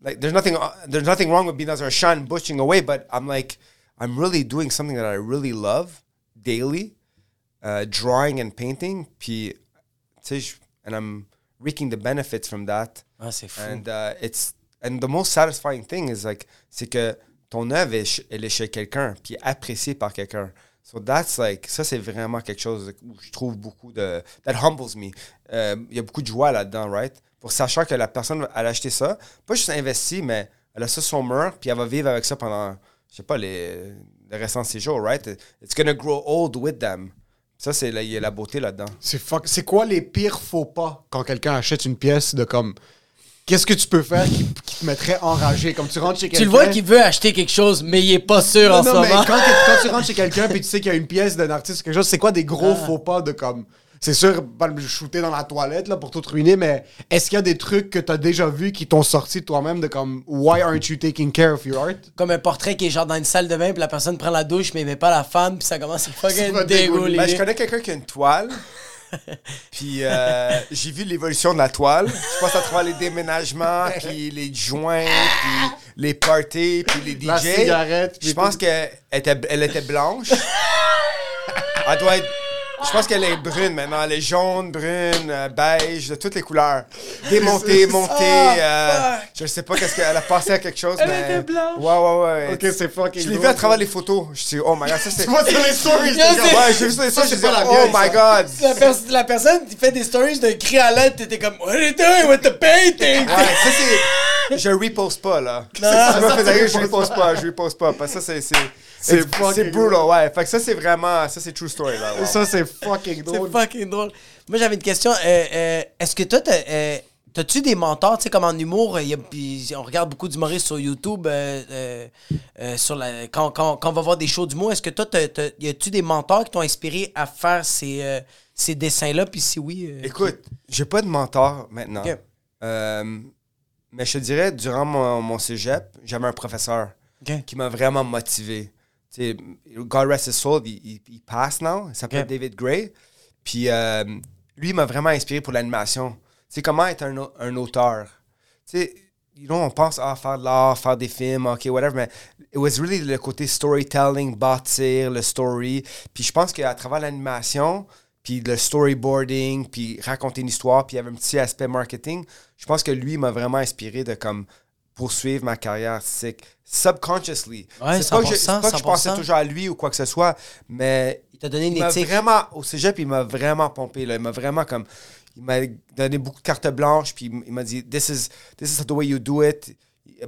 D: like there's nothing, there's nothing wrong with being dans un champ bushing away, but I'm like, I'm really doing something that I really love daily, uh, drawing and painting. Puis, tu sais, je- and I'm reaping the benefits from that.
B: Ah, c'est fou.
D: And uh, it's and the most satisfying thing is like c'est que ton œuvre elle est chez quelqu'un puis appréciée par quelqu'un. So that's like ça c'est vraiment quelque chose où je trouve beaucoup de that humbles me. Euh, Il y a beaucoup de joie là-dedans, right? Pour sachant que la personne elle a acheté ça, pas juste investi, mais elle a ça sur son mur puis elle va vivre avec ça pendant je sais pas les le restant de ses jours, right? It's gonna grow old with them. Ça c'est il y a la beauté là-dedans.
C: C'est fuck- C'est quoi les pires faux pas quand quelqu'un achète une pièce de comme. Qu'est-ce que tu peux faire qui, qui te mettrait enragé? Comme tu rentres chez quelqu'un.
B: Tu le vois qu'il veut acheter quelque chose, mais il est pas sûr en
C: Non,
B: ce
C: mais
B: moment.
C: quand, quand tu rentres chez *laughs* quelqu'un puis tu sais qu'il y a une pièce d'un artiste ou quelque chose, c'est quoi des gros
B: Ah.
C: faux pas de comme. C'est sûr, pas le shooter dans la toilette là, pour tout ruiner, mais est-ce qu'il y a des trucs que t'as déjà vus qui t'ont sorti de toi-même de comme Why aren't you taking care of your art?
B: Comme un portrait qui est genre dans une salle de bain, puis la personne prend la douche, mais il met pas la femme, puis ça commence à *laughs* fucking dégoûter.
D: Ben, je connais quelqu'un qui a une toile. *laughs* Puis euh, j'ai vu l'évolution de la toile. Je pense à travers les déménagements, *laughs* puis les joints, puis les parties, puis les DJ.
C: La cigarette, puis
D: Je pense qu'elle était, elle était blanche. Elle doit être. Je pense qu'elle est brune maintenant. Elle est jaune, brune, euh, beige, de toutes les couleurs. Démontée, montée. Euh, je sais pas qu'est-ce qu'elle a passé à quelque chose,
B: Elle
D: mais.
B: était blanche.
D: Ouais, ouais, ouais.
C: Ok, c'est fucking
D: Je l'ai vu
C: drôle,
D: à travers les photos. Je suis oh my god, ça c'est.
C: Tu vois sur les stories,
B: Yo, c'est-
D: Ouais, j'ai vu Ça,
C: ça, c'est
D: j'ai dit,
C: la
D: oh my god.
B: La, pers- la personne qui fait des stories de cri à l'aide, t'étais comme What are you doing with the painting?
D: Ouais, ça c'est. Je reposte pas là. *laughs*
B: Non,
D: me fait
C: tu
D: rire, je
C: reposes
D: reposte pas, je reposte pas. Parce que ça c'est. C'est
C: C'est
D: c'est-
C: fucking
D: c'est brutal, ouais. Fait que ça c'est vraiment. Ça c'est true story là.
C: Ça, c'est fucking
B: C'est
C: drôle.
B: fucking drôle. Moi, j'avais une question. Euh, euh, Est-ce que toi, t'as, euh, t'as-tu des mentors, tu sais, comme en humour, y a- on regarde beaucoup d'humoristes sur YouTube, euh, euh, euh, sur la, quand, quand, quand on va voir des shows d'humour, est-ce que toi, t'as, t'as- y a-tu des mentors qui t'ont inspiré à faire ces, euh, ces dessins-là, puis si oui...
D: Écoute, j'ai pas de mentor maintenant. Mais je te dirais, durant mon, mon cégep, j'avais un professeur qui m'a vraiment motivé. Sais, God rest his soul, il, il- il passe now. Il s'appelle. David Gray. Puis euh, lui, m'a vraiment inspiré pour l'animation. Sais, comment être un, au- un auteur? Tu sais, you know, on pense à faire de l'art, faire des films, ok, whatever, mais it was really le côté storytelling, bâtir le story. Puis je pense qu'à travers l'animation, puis le storyboarding, puis raconter une histoire, puis il y avait un petit aspect marketing, je pense que lui m'a vraiment inspiré de comme poursuivre ma carrière artistique subconsciously.
B: Ouais,
D: c'est pas que je,
B: 100%,
D: c'est pas que je pensais
B: 100%.
D: toujours à lui ou quoi que ce soit, mais
B: Il t'a donné une
D: m'a
B: éthique.
D: vraiment au cégep, il m'a vraiment pompé là, il m'a vraiment comme il m'a donné beaucoup de cartes blanches puis il m'a dit this is this is the way you do it.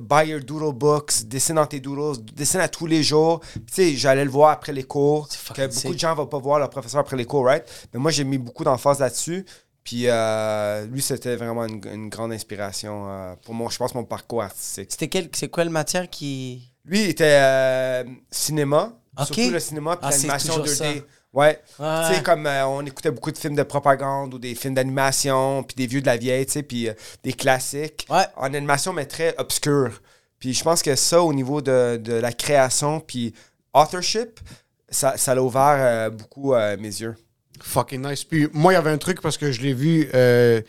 D: Buy your doodle books, dessine dans tes doodles, dessine à tous les jours. Puis, Tu sais, j'allais le voir après les cours. Que beaucoup
B: sick.
D: de gens ne vont pas voir leur professeur après les cours, right? Mais moi, j'ai mis beaucoup d'emphase là-dessus. Puis euh, lui, c'était vraiment une, une grande inspiration euh, pour moi, je pense, mon parcours artistique.
B: C'était quel, c'est quoi le matière qui...
D: Lui, il était euh, cinéma,
B: Ok.
D: surtout le cinéma puis
B: Ah,
D: l'animation
B: toujours
D: 2D.
B: ça.
D: Ouais.
B: Ouais.
D: Tu sais, comme on écoutait beaucoup de films de propagande ou des films d'animation, puis des vieux de la vieille, tu sais, puis des classiques.
B: Ouais.
D: En animation, mais très obscur. Puis je pense que ça, au niveau de, de la création, puis authorship, ça, ça l'a ouvert beaucoup mes yeux.
C: Fucking nice. Puis moi, il y avait un truc parce que je l'ai vu. euh,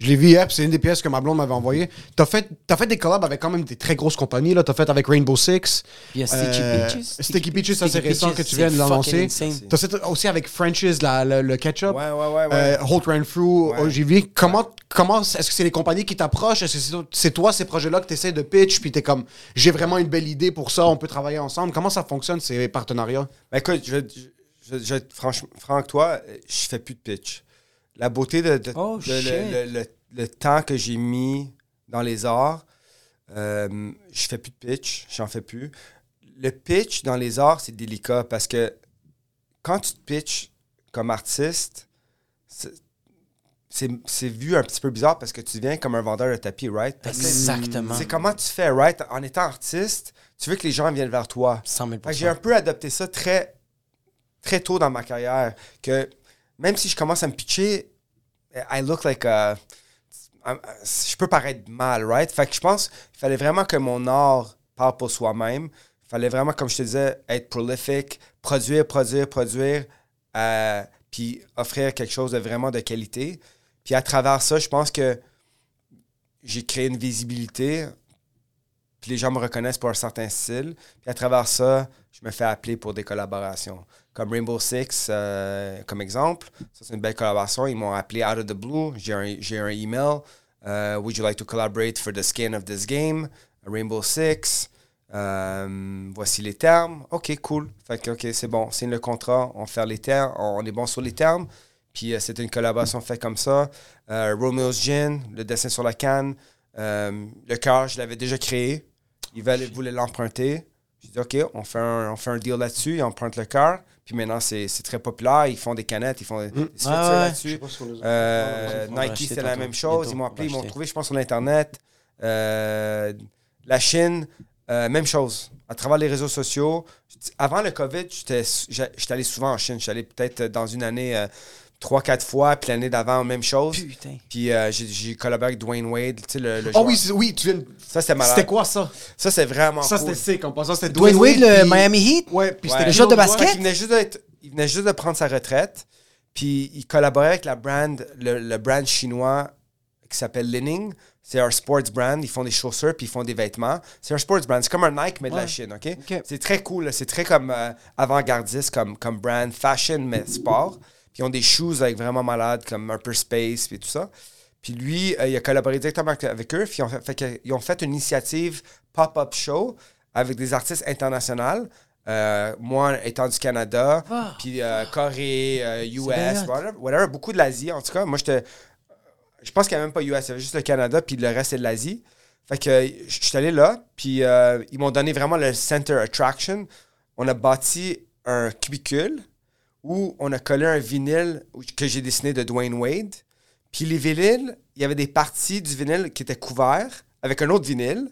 C: je l'ai vu hier, c'est une des pièces que ma blonde m'avait envoyé. T'as fait, t'as fait des collabs avec quand même des très grosses compagnies. Là. T'as fait avec Rainbow Six.
B: Il y a Sticky
C: Euh,
B: Peaches.
C: Sticky Peaches, ça, c'est récent que tu viens de
B: insane.
C: T'as fait aussi avec French's, la- le, le ketchup.
D: Ouais, ouais, ouais, ouais.
C: Euh, Holt Renfrew,
D: Ouais.
C: Ogilvy. Comment, comment est-ce que c'est les compagnies qui t'approchent? Est-ce que c'est, c'est toi, ces projets-là, que tu essaies de pitch, puis t'es comme, j'ai vraiment une belle idée pour ça, on peut travailler ensemble? Comment ça fonctionne, ces partenariats?
D: Ben, écoute, je, je, je, je- franchement, franc avec toi, je fais plus de pitch. La beauté de, de-
B: Oh,
D: de- le, le- le- le temps que j'ai mis dans les arts, euh, je fais plus de pitch, j'en fais plus. Le pitch dans les arts, c'est délicat parce que quand tu te pitches comme artiste, c'est- vu un petit peu bizarre parce que tu viens comme un vendeur de tapis, right? Parce
B: Exactement.
D: C'est comment tu fais, right? En étant artiste, tu veux que les gens viennent vers toi.
B: 100 000
D: Fait que j'ai un peu adopté ça très, très tôt dans ma carrière. Que même si je commence à me pitcher, I look like a. Je peux paraître mal, right? Fait que je pense qu'il fallait vraiment que mon art parle pour soi-même. Il fallait vraiment, comme je te disais, être prolifique, produire, produire, produire, euh, puis offrir quelque chose de vraiment de qualité. Puis à travers ça, je pense que j'ai créé une visibilité, puis les gens me reconnaissent pour un certain style. Puis à travers ça, je me fais appeler pour des collaborations. Comme Rainbow Six, euh, comme exemple. Ça, c'est une belle collaboration. Ils m'ont appelé out of the blue. J'ai un, un email. Euh, would you like to collaborate for the skin of this game? Rainbow Six. Euh, voici les termes. OK, cool. Fait que, OK, c'est bon. Signe le contrat. On est bon sur les termes. Puis euh, c'était une collaboration faite comme ça. Romeo's Gin, le dessin sur la canne. Le cœur, je l'avais déjà créé. Ils voulaient l'emprunter. J'ai dit, OK, on fait un, on fait un deal là-dessus. Ils empruntent le cœur. Puis maintenant, c'est c'est très populaire. Ils font des canettes, ils font des sweatshirts
B: Ouais, ouais.
D: là-dessus. Euh, Nike, c'était la même chose. Ils m'ont
B: on
D: appelé, ils m'ont trouvé, je pense, sur Internet. Euh, la Chine, euh, même chose. À travers les réseaux sociaux. Avant le COVID, j'étais j'étais allé souvent en Chine. J'étais allé peut-être dans une année euh, trois, quatre fois, puis l'année d'avant, même chose.
B: Putain.
D: Puis euh, j'ai- j'ai collaboré avec Dwayne Wade, tu sais, le, le
C: Oh
D: joueur.
C: oui, c'est- oui, tu viens de-
D: Ça, c'était malade.
C: C'était quoi ça?
D: Ça, c'est vraiment
C: Ça,
D: cool.
C: c'était sick. En passant, c'était
B: Dwayne Wade, le
C: puis-
B: Miami Heat?
C: Ouais, puis
D: Ouais.
C: c'était
B: Le joueur de basket?
D: venait, juste d'être- il venait juste de prendre sa retraite. Puis il collaborait avec la brand, le, le brand chinois qui s'appelle Lining. C'est un sports brand. Ils font des chaussures puis ils font des vêtements. C'est un sports brand. C'est comme un Nike, mais de la Chine, OK?
B: OK.
D: C'est très cool. là. C'est très comme euh, avant-gardiste comme, comme brand. Fashion, mais sport. Ils ont des shoes avec vraiment malades comme Upper Space puis tout ça. Puis lui, euh, il a collaboré directement avec, eux. Puis ils ont fait, ils ont fait une initiative pop-up show avec des artistes internationaux. Euh, moi, étant du Canada,
B: Ah.
D: puis euh, Corée, US, whatever, whatever, beaucoup de l'Asie. En tout cas, moi, j'étais. Je pense qu'il n'y avait même pas US, il y avait juste le Canada, puis le reste, c'est de l'Asie. Fait que je suis allé là, puis ils m'ont donné vraiment le center attraction. On a bâti un cubicule où on a collé un vinyle que j'ai dessiné de Dwayne Wade. Puis les vinyles, il y avait des parties du vinyle qui étaient couverts avec un autre vinyle.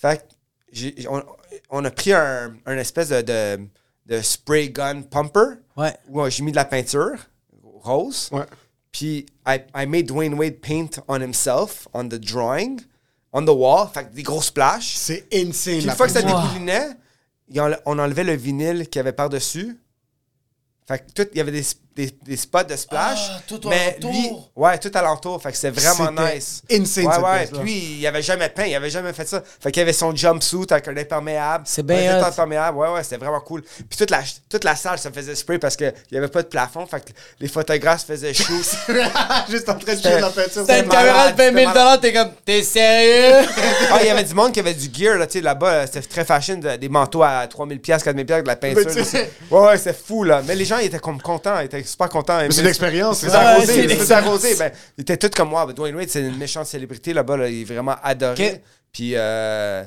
D: Fait que on, on a pris un, un espèce de, de, de spray gun pumper
B: Ouais.
D: où j'ai mis de la peinture rose.
C: Ouais.
D: Puis I, I made Dwayne Wade paint on himself, on the drawing, on the wall. Fait que des gros splashes.
C: C'est insane.
D: Puis
C: la
D: une fois que ça dégoulinait, on enlevait le vinyle qu'il y avait par-dessus. Fait que tout, il y avait des, des, des spots de splash.
B: Ah, tout
D: mais
B: alentour.
D: lui, ouais, tout alentour. Fait que c'est vraiment nice.
C: insane,
D: Ouais, ouais. Puis lui, il avait jamais peint, il avait jamais fait ça. Fait qu'il avait son jumpsuit avec un imperméable.
B: C'est bien
D: Un imperméable. Ouais, ouais, c'était vraiment cool. Puis toute la, toute la salle se faisait spray parce qu'il n'y avait pas de plafond. Fait que les photographes se faisaient *laughs* shoot. *laughs*
C: Juste en train de jouer la peinture.
B: T'as
D: C'est
B: une caméra de
D: malade,
B: 20 000
D: c'était
B: t'es comme, t'es sérieux? *laughs*
D: ah, il y avait du monde qui avait du gear, là, tu sais, là-bas, c'était très fashion, de- des manteaux à 3000 pièces, 4000 pièces, de la peinture. Ouais, ouais, c'est fou, là. Mais les gens, ils étaient comme contents, ils étaient super contents.
C: Mais c'est une expérience.
D: C'est.
B: Ouais,
D: arrosé,
B: c'est
D: tout arrosé. Ben, ils étaient tous comme moi. Dwayne Wade, c'est une méchante célébrité là-bas, là, il est vraiment adoré. Puis, euh,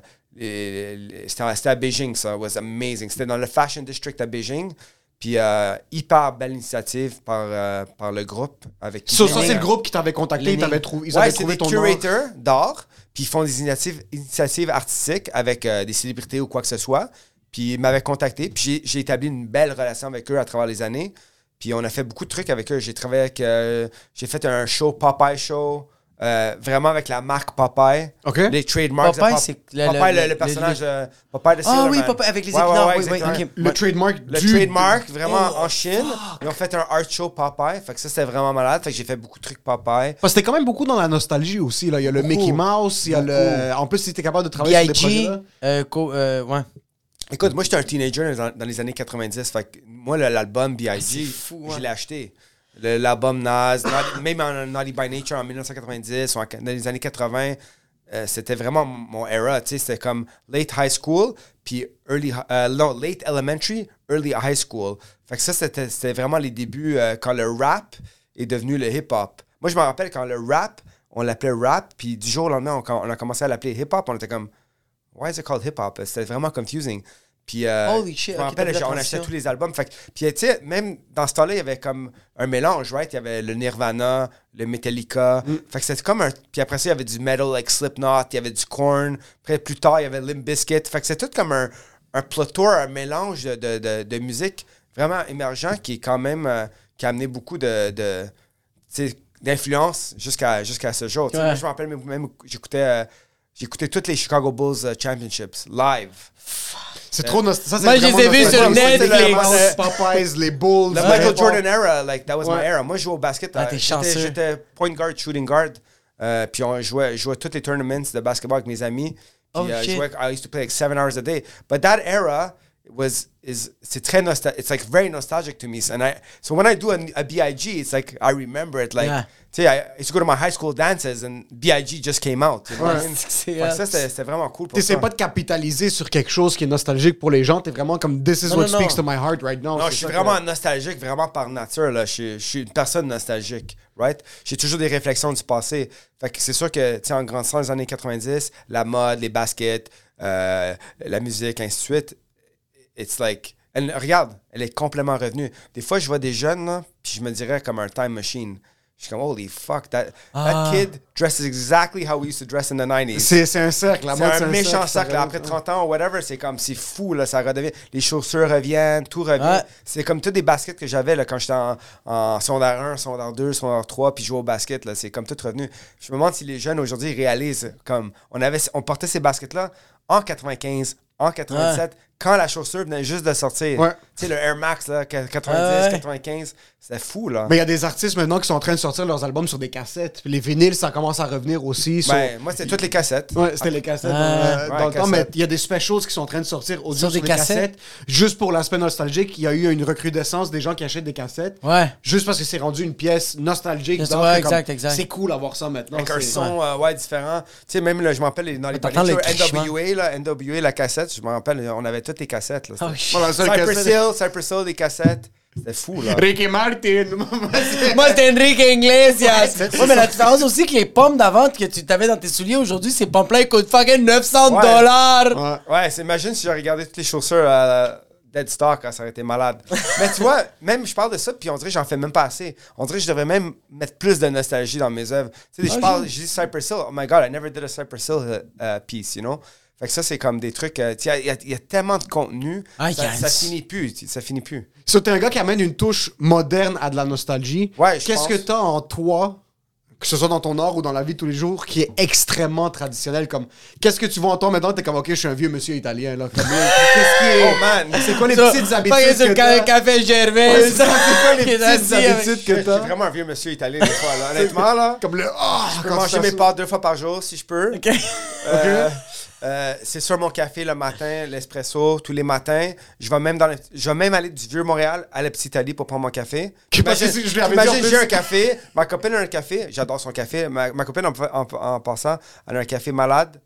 D: c'était à Beijing, ça, it was amazing. C'était dans le Fashion District à Beijing. Puis, euh, hyper belle initiative par, euh, par le groupe avec qui
C: Ça, ça, c'est le groupe qui t'avait contacté. Ils t'avaient trou- ils
D: Ouais,
C: avaient trouvé
D: des
C: ton
D: curators d'art, puis ils font des initiatives, initiatives artistiques avec euh, des célébrités ou quoi que ce soit. Puis ils m'avaient contacté, puis j'ai- j'ai établi une belle relation avec eux à travers les années. Puis on a fait beaucoup de trucs avec eux. J'ai travaillé avec. euh, j'ai fait un show, Popeye Show, euh, vraiment avec la marque Popeye.
C: OK.
D: Les trademarks. de
B: Popeye,
D: Pop-
B: c'est le-
D: Popeye,
B: le-
D: le, le
B: le-
D: personnage de Popeye de
B: Ah oui. Popeye, avec les
D: Ouais, ouais,
B: épinards,
D: ouais,
B: oui, oui.
C: Le trademark
D: Le
C: du...
D: trademark, vraiment
B: Oh,
D: en Chine. Ils ont fait un art show Popeye. Fait que ça, c'était vraiment malade. Fait que j'ai fait beaucoup de trucs Popeye.
C: Parce que t'es quand même beaucoup dans la nostalgie aussi. Là. Il y a le
D: Beaucoup.
C: Mickey Mouse, il y a le... En plus, si t'es capable de travailler sur des projets
B: Euh, co- euh, ouais.
D: Écoute, moi, j'étais un teenager dans, dans les années 90. Fait que moi, l'album B.I.G.,
B: Ah,
D: je
B: hein.
D: l'ai acheté. L'album Nas, même en Naughty by Nature en 1990 ou en- dans les années 80, euh, c'était vraiment mon era. C'était comme late high school, puis early, euh, non, late elementary, early high school. Fait que ça, c'était c'était vraiment les débuts euh, quand le rap est devenu le hip-hop. Moi, je me rappelle quand le rap, on l'appelait rap, puis du jour au lendemain, on, on a commencé à l'appeler hip-hop. On était comme, why is it called hip-hop? C'était vraiment confusing. Puis, euh,
B: Holy shit,
D: je me rappelle,
B: fait
D: on achetait tous les albums. Fait que- puis, tu sais, même dans ce temps-là, il y avait comme un mélange, right? Il y avait le Nirvana, le Metallica.
B: Mm.
D: Fait que c'était comme un. Puis après ça, il y avait du metal like Slipknot, il y avait du Korn. Après, plus tard, il y avait Limp Bizkit. Fait que c'était tout comme un, un plotour, un mélange de, de, de- de musique vraiment émergent qui est quand même. euh, qui a amené beaucoup de. d'influence jusqu'à jusqu'à ce jour.
B: Ouais.
D: Moi, je me rappelle même, même j'écoutais. euh, J'écoutais toutes les Chicago Bulls euh, Championships live.
C: C'est trop nostalgique.
B: Moi, je les ai vus sur. Netflix.
C: Les Popeyes, les Bulls.
D: Le
C: le
D: Michael. Jordan era, like, that was my era. Moi, je jouais au basket.
B: Ah,
D: euh,
B: t'es
D: j'étais-
B: chanceux.
D: J'étais point guard, shooting guard. Euh, puis on jouait, je jouais tous les tournaments de basketball avec mes amis. Puis
B: Oh,
D: euh, je
B: shit.
D: jouais, I used to play like seven hours a day. But that era was is c'est très nostalgic. It's like very nostalgic to me. And I so when I do a, a Big, it's like I remember it. Like
B: Yeah.
D: tu sais, I used to go to my high school dances and Big just came out. You know?
B: C'est *laughs*
D: ça c'était vraiment cool. pour
C: T'essaies
D: ça.
C: pas de capitaliser sur quelque chose qui est nostalgique pour les gens. T'es vraiment comme This is
B: Non,
C: what
B: non,
C: speaks
B: non.
C: to my heart right now.
D: Non,
C: C'est
D: je suis vraiment
C: que-
D: nostalgique, vraiment par nature. Là. Je, suis- je suis une personne nostalgique, right? J'ai toujours des réflexions du passé. Fait que c'est sûr que, tu sais, en grandissant les années 90, la mode, les baskets, euh, la musique, ainsi de suite, it's like... elle- regarde, elle est complètement revenue. Des fois, je vois des jeunes, là, puis je me dirais comme un time machine. Je suis comme, holy fuck, that,
B: Ah.
D: that kid dresses exactly how we used to dress in the 90s.
C: C'est c'est un cercle. La
D: C'est un
C: c'est
D: méchant
C: ça
D: cercle. Après 30 ans ou whatever, c'est comme, c'est fou, là, ça redevient. Les chaussures reviennent, tout revient.
B: Ouais.
D: C'est comme tous des baskets que j'avais là, quand j'étais en, en secondaire 1, secondaire 2, secondaire 3, puis jouais au basket. là, C'est comme tout revenu. Je me demande si les jeunes aujourd'hui réalisent, comme, on, avait, on portait ces baskets-là en 95, en 87, quand la chaussure venait juste de sortir. Sais, le Air Max, là, 90,
B: Ouais, ouais.
D: 95, c'était fou, là.
C: Mais il y a des artistes maintenant qui sont en train de sortir leurs albums sur des cassettes. Puis les vinyles, ça commence à revenir aussi. sur-
D: Ben, moi, c'était toutes les cassettes.
C: Ouais, c'était les cassettes
B: Ah.
C: euh,
D: Ouais,
C: dans le temps, mais il y a des specials qui sont en train de sortir audio
B: Sur
C: sur,
B: des cassettes?
C: cassettes. Juste pour l'aspect nostalgique, il y a eu une recrudescence des gens qui achètent des cassettes.
B: Ouais.
C: Juste parce que c'est rendu une pièce nostalgique.
B: Ouais,
C: c'est comme-
B: exact.
C: C'est cool d'avoir ça maintenant.
D: Avec un
C: c'est-
D: son euh, ouais, différent. Tu sais, même là, je me rappelle les- dans les
B: crichement.
D: NWA, là, NWA, la cassette, je me rappelle, on avait toutes les cassettes. Là,
B: Oh,
D: Cypress
C: cassette.
D: Hill, Cypress Hill, les cassettes. C'était fou, là.
C: Ricky Martin. *laughs*
B: Moi, c'était Enrique Iglesias.
C: c'est-
B: Ouais, mais la différence aussi que les pommes d'avant que tu t'avais dans tes souliers aujourd'hui, ces pommes-là, ils coûtent fucking 900
D: Ouais.
B: dollars.
C: Ouais.
D: Ouais, c'est- imagine si j'avais regardé toutes les chaussures à Dead Stock, ça aurait été malade. Mais tu vois, même je parle de ça, puis on dirait que j'en fais même pas assez. On dirait que je devrais même mettre plus de nostalgie dans mes œuvres. Tu sais, je
B: Ah,
D: parle, je dis Cypress Hill, oh my god, I never did a Cypress Hill uh, uh, piece, you know? Fait que ça, c'est comme des trucs. euh, Il y, y a tellement de contenu,
B: Ah,
D: ça, ça finit plus. tu- Ça finit plus.
C: So, t'es un gars qui amène une touche moderne à de la nostalgie.
D: Ouais,
C: Qu'est-ce que t'as en toi, que ce soit dans ton art ou dans la vie de tous les jours, qui est extrêmement traditionnel? Comme, qu'est-ce que tu vois en toi maintenant? T'es comme, ok, je suis un vieux monsieur italien, là. Comme, *laughs* qu'est-ce qui est.
D: Oh man!
C: C'est quoi les
B: Ça,
C: petites habitudes que t'as?
B: café Gervais.
C: Ouais, c'est ça, c'est quoi les *laughs* petites
B: avec-
C: habitudes que
D: Je suis
C: t'as?
D: vraiment un vieux monsieur italien des fois, là. Honnêtement, là.
C: Comme le. Ah,
D: Je peux manger mes pâtes deux fois par jour si je peux.
B: Ok.
D: Euh, euh, c'est sur mon café le matin, l'espresso tous les matins. Je vais même dans le- je vais même aller du vieux Montréal à la petite Italie pour prendre mon café. Imagine,
C: si je
D: j'ai un café, ma copine a un café, j'adore son café. Ma, ma copine en, en- en passant, elle a un café malade.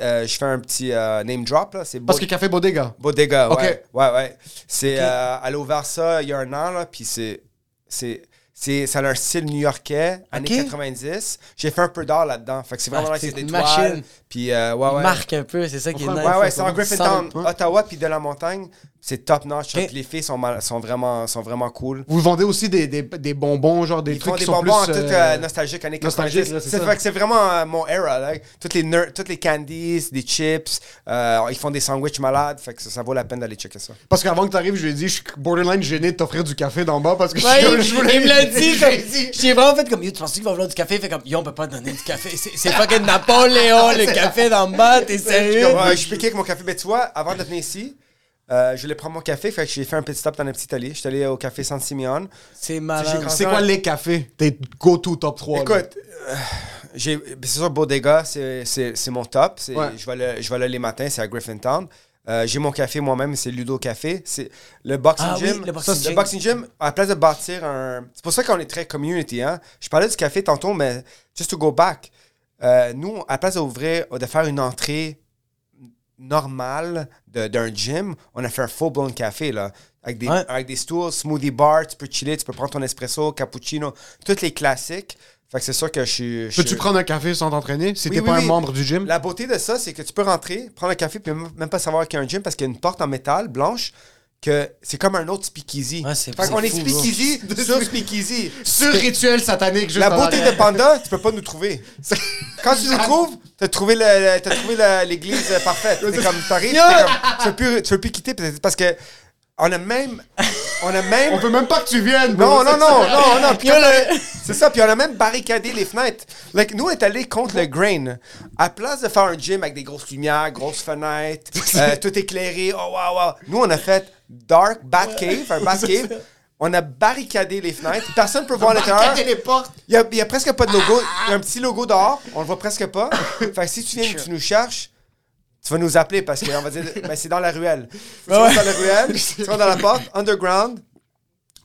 D: Euh, je fais un petit euh, name drop là, c'est
C: Parce que Café Bodega.
D: Bodega, ouais. Ouais, ouais. C'est, euh, elle a ouvert ça il y a un an, là, puis c'est, c'est, c'est, ça a un style new-yorkais, années
B: Ok.
D: 90. J'ai fait un peu d'art là-dedans. Fait que c'est vraiment
B: Ah,
D: là,
B: c'est
D: c'est des toiles. Puis, euh, ouais, ouais.
B: Marque un peu, c'est ça qui est
C: Ouais,
B: nice.
D: Ouais, ouais, c'est en Griffintown, Ottawa, puis de la montagne. C'est top notch.
B: Ok.
D: Puis Les filles sont, mal- sont, vraiment, sont vraiment cool.
C: Vous vendez aussi des, des, des bonbons, genre des
D: Ils
C: trucs
D: font des
C: sont
D: bonbons en
C: plus.
D: tout
C: euh,
D: euh, nostalgique années 90.
C: nostalgique, là, c'est
D: C'est
C: ça.
D: fait que c'est vraiment euh, mon era. Là. Toutes, les ner- toutes les candies, des chips. euh, ils font des sandwichs malades. Fait que ça, ça vaut la peine d'aller checker ça.
C: Parce qu'avant que t'arrives, je lui ai dit, je suis borderline gêné de t'offrir du café d'en bas parce que
B: Ouais,
C: je,
B: il,
C: je voulais.
B: il me l'a dit.
C: Je lui ai
B: comme-
C: dit.
B: J'ai vraiment fait comme, yo, tu penses qu'il va vouloir du café? Fait comme, yo, on peut pas donner du café. C'est c'est fucking Napoléon, le *laughs* café d'en bas, t'es sérieux?
D: Ouais, je piquais avec mon café. Mais tu vois, avant de venir ici, euh, je voulais prendre mon café. Fait que j'ai fait un petit stop dans la petite Italie. J'étais allé au café San Simeon.
B: C'est malade.
C: C'est quoi les cafés? Tes go-to top 3. là?
D: Écoute, euh, j'ai- c'est sûr, Bodega, c'est mon top.
C: Ouais.
D: Je vais là- je vais là les matins, c'est à Griffintown. Euh, j'ai mon café moi-même, c'est Ludo Café. C'est le boxing
B: Ah oui,
D: gym.
B: le boxing
D: Ça,
B: gym.
D: boxing gym, à la place de bâtir un. C'est pour ça qu'on est très community. Hein? Je parlais du café tantôt, mais just to go back. Euh, nous, à la place d'ouvrir, de faire une entrée normale d'un gym, on a fait un full-blown café, là. Avec des,
B: Ouais.
D: avec des stools, smoothie bar, tu peux chiller, tu peux prendre ton espresso, cappuccino, tous les classiques. Fait que c'est sûr que je suis.
C: Peux-tu prendre un café sans t'entraîner si
D: Oui,
C: t'es
D: oui,
C: pas
D: oui.
C: un membre du gym?
D: La beauté de ça, c'est que tu peux rentrer, prendre un café, puis même pas savoir qu'il y a un gym parce qu'il y a une porte en métal blanche que c'est comme un autre speakeasy.
B: Ouais, c'est-
D: fait
B: c'est
D: qu'on est *laughs* speakeasy sur speakeasy.
C: Sur rituel satanique, juste
D: La beauté de Panda, tu peux pas nous trouver. *laughs* Quand tu nous trouves, t'as trouvé, le- le- t'as trouvé la- l'église parfaite. T'es comme, t'arrives, t'es comme, tu veux plus, tu veux plus quitter peut-être parce que on a même, on a même,
C: On veut même pas que tu viennes.
D: non,
C: bro.
D: non, non, non, non. C'est ça, puis on a même barricadé les fenêtres. Like, nous, on est allés contre le grain. À place de faire un gym avec des grosses lumières, grosses fenêtres, *laughs* euh, tout éclairé, oh wow, wow. Nous, on a fait dark bat cave, un *laughs* bat cave. On a barricadé les fenêtres. Personne ne peut voir à l'intérieur.
C: Les portes.
D: Il y a, presque pas de logo. Il y a un petit logo dehors. On le voit presque pas. *laughs* Fait que si tu viens, tu nous cherches, tu vas nous appeler parce qu'on va dire, ben, c'est dans la ruelle. Tu vas dans la ruelle, tu vas dans la *laughs* porte, underground.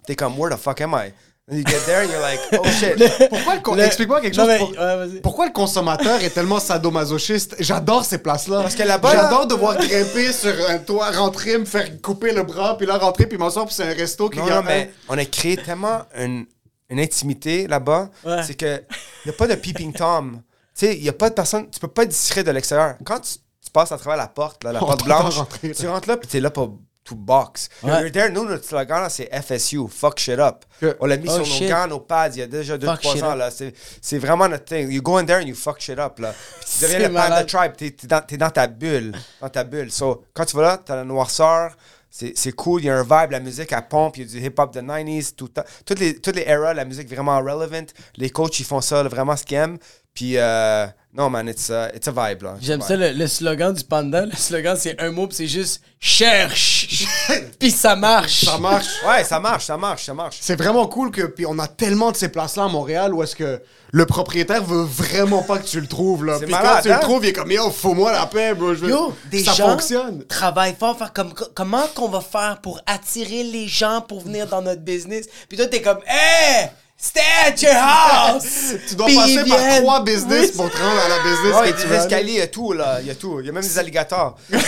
D: T'es comme, where the fuck am I? And you get there and you're like, oh *laughs* shit.
C: Pourquoi le con-
B: Le-
C: Explique-moi quelque
B: Non,
C: chose.
B: mais-
C: pour-
B: ouais, vas-y.
C: Pourquoi le consommateur est tellement sadomasochiste? J'adore ces places-là.
D: Parce que là-bas, là-
C: J'adore devoir grimper sur un toit, rentrer, me faire couper le bras, puis là rentrer, puis m'asseoir, puis c'est un resto qui
D: Non, mais on a créé tellement une, une intimité là-bas.
B: Ouais.
D: C'est que il n'y a pas de peeping Tom. Tu sais, il n'y a pas de personne. Tu peux pas être discret de l'extérieur. Quand tu, tu passes à travers la porte, là, la
C: On
D: porte blanche,
C: rentrer, là.
D: tu rentres là, puis tu es là pour to box.
B: Ouais.
D: You're there, nous, notre slogan, c'est FSU, fuck shit up.
C: Que-
D: On l'a mis
B: Oh,
D: sur
B: shit.
D: nos gants, nos pads, il y a déjà
B: Fuck
D: 2-3
B: shit
D: ans.
B: up.
D: là. C'est c'est vraiment notre thing. You go in there and you fuck shit up. Là. Puis tu deviens le panda tribe. T'es es dans, t'es dans ta bulle. Dans ta bulle. So, quand tu vas là, t'as la noirceur. C'est c'est cool, il y a un vibe, la musique elle pompe, il y a du hip-hop de 90s, tout le temps. Toutes les, toutes les eras, la musique vraiment relevant. Les coachs, ils font ça, là, vraiment ce qu'ils aiment. Puis, euh, non, man, it's, uh, it's a vibe. là.
B: J'aime ça, le, le slogan du panda. Le slogan, c'est un mot, puis c'est juste cherche. *laughs* puis ça marche.
C: Ça marche.
D: Ouais, ça marche, ça marche, ça marche.
C: C'est vraiment cool que puis on a tellement de ces places-là à Montréal où est-ce que le propriétaire veut vraiment pas que tu le trouves là. Puis quand tu le
D: hein?
C: trouves, il est comme yo, faut-moi la paix, bro. Je veux-
B: Yo, des
C: ça
B: gens
C: fonctionne.
B: travaillent fort, faire comme comment qu'on va faire pour attirer les gens pour venir dans notre business? Puis toi t'es comme, hey, stay at your house. *laughs*
C: Tu dois
B: Puis
C: passer par trois business
B: Oui,
C: pour te rendre à la business
D: Ouais, il y
C: que
D: a
C: tu
D: des
C: veux.
D: escaliers, il y a tout, là. Il y a tout. Il y a même des alligators. *laughs*
C: Il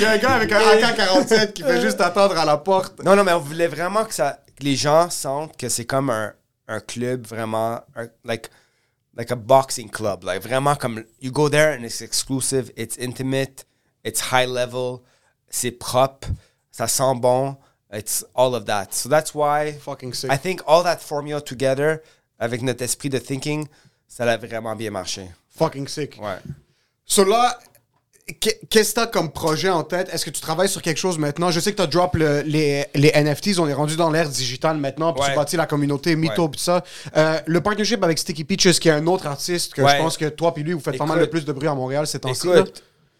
C: y a un gars avec un AK-47 qui fait *laughs* juste attendre à la porte.
D: Non, non, mais on voulait vraiment que, ça, que les gens sentent que c'est comme un, un club vraiment, un- like, like a boxing club. Like, vraiment comme, you go there and it's exclusive, it's intimate, it's high level, c'est propre, ça sent bon, it's all of that. So that's why
C: Fucking sick.
D: I think all that formula together, avec notre esprit de thinking, ça a vraiment bien marché.
C: Fucking sick.
D: Ouais.
C: So là, qu'est-ce que t'as comme projet en tête? Est-ce que tu travailles sur quelque chose maintenant? Je sais que t'as drop le- les, les NFTs, on est rendu dans l'ère digitale maintenant, puis
D: Ouais.
C: tu bâtis la communauté Mytho,
D: Ouais.
C: puis ça. Euh, le partnership avec Sticky Peaches, qui est un autre artiste que je pense que toi puis lui, vous faites pas mal de plus de bruit à Montréal ces temps-ci.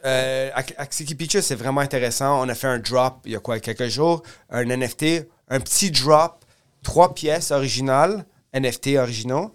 D: euh, avec avec Sticky Peaches, c'est vraiment intéressant. On a fait un drop il y a quoi, quelques jours, un NFT, un petit drop, trois pièces originales, NFT originaux,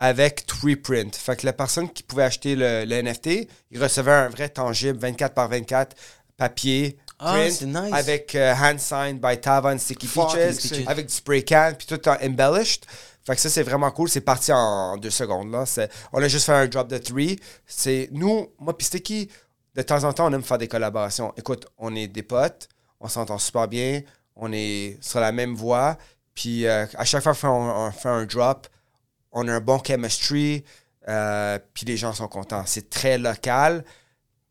D: avec three print. Fait que la personne qui pouvait acheter le, le NFT, il recevait un vrai tangible, 24 par 24, papier,
B: Ah,
D: print,
B: c'est nice.
D: avec euh, hand signed by Tava and Sticky Peaches,
C: sick.
D: avec du spray can, puis tout en embellished. Fait que ça, c'est vraiment cool. C'est parti en deux secondes. Là. On a juste fait un drop de three. C'est nous, moi, puis Sticky, de temps en temps, on aime faire des collaborations. Écoute, on est des potes, on s'entend super bien, on est sur la même voie. Puis euh, à chaque fois qu'on fait un drop, on a un bon chemistry, euh, puis les gens sont contents. C'est très local.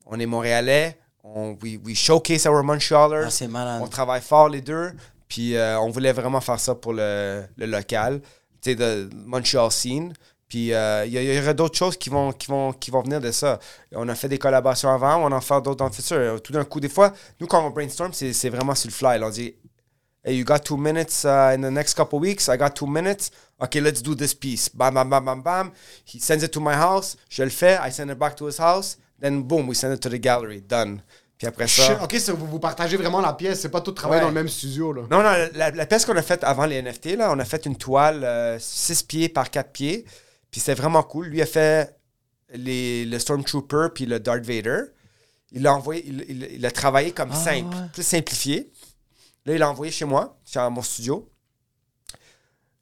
D: On est montréalais. On, we, we showcase our Montrealers.
B: Ah.
D: On travaille fort les deux. Puis euh, on voulait vraiment faire ça pour le, le local, tu sais, de Montreal scene. Puis euh, il y, y aura d'autres choses qui vont, qui, vont, qui vont venir de ça. On a fait des collaborations avant, on en fait d'autres dans le futur. Tout d'un coup, des fois, nous, quand on brainstorm, c'est c'est vraiment sur le fly. là. on dit Hey, you got two minutes uh, in the next couple weeks. I got two minutes. Okay, let's do this piece. Bam, bam, bam, bam, bam. He sends it to my house. Je le fais. I send it back to his house. Then boom, we send it to the gallery. Done. Puis après ça.
C: Ok, so vous, vous partagez vraiment la pièce, c'est pas tout travailler
D: Ouais.
C: dans le même studio. Là.
D: Non, non, la, la pièce qu'on a faite avant les NFT, là, on a fait une toile 6 pieds par 4 pieds. Puis c'était vraiment cool. Lui a fait les, le Stormtrooper puis le Darth Vader. Il l'a envoyé, il, il- il a travaillé comme simple,
B: ouais.
D: plus simplifié. Là, il l'a envoyé chez moi, dans mon studio.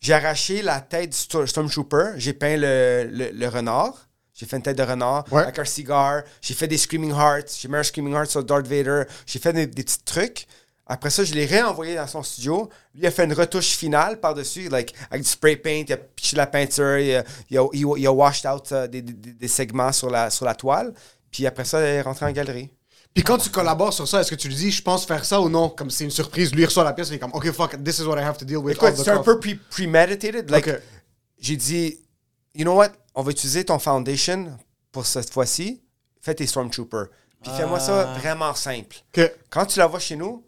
D: J'ai arraché la tête du Sto- Stormtrooper. J'ai peint le, le- le renard. J'ai fait une tête de renard
C: Ouais.
D: avec un cigare. J'ai fait des Screaming Hearts. J'ai mis un Screaming Heart sur Darth Vader. J'ai fait des, des petits trucs. Après ça, je l'ai réenvoyé dans son studio. Lui a fait une retouche finale par-dessus, like, avec du spray paint. Il a pitché la peinture. Il a, il a, il a- il a washed out euh, des, des- des segments sur la, sur la toile. Puis après ça, il est rentré en galerie.
C: Puis quand tu collabores sur ça, est-ce que tu lui dis, je pense faire ça ou non? Comme c'est une surprise, lui il reçoit la pièce, il est comme, ok, fuck, this is what I have to deal with.
D: Écoute, c'est un peu pre- premeditated. Like, j'ai dit, you know what, on va utiliser ton foundation pour cette fois-ci. Fais tes Stormtroopers. Puis fais-moi ça vraiment simple. Quand tu la vois chez nous,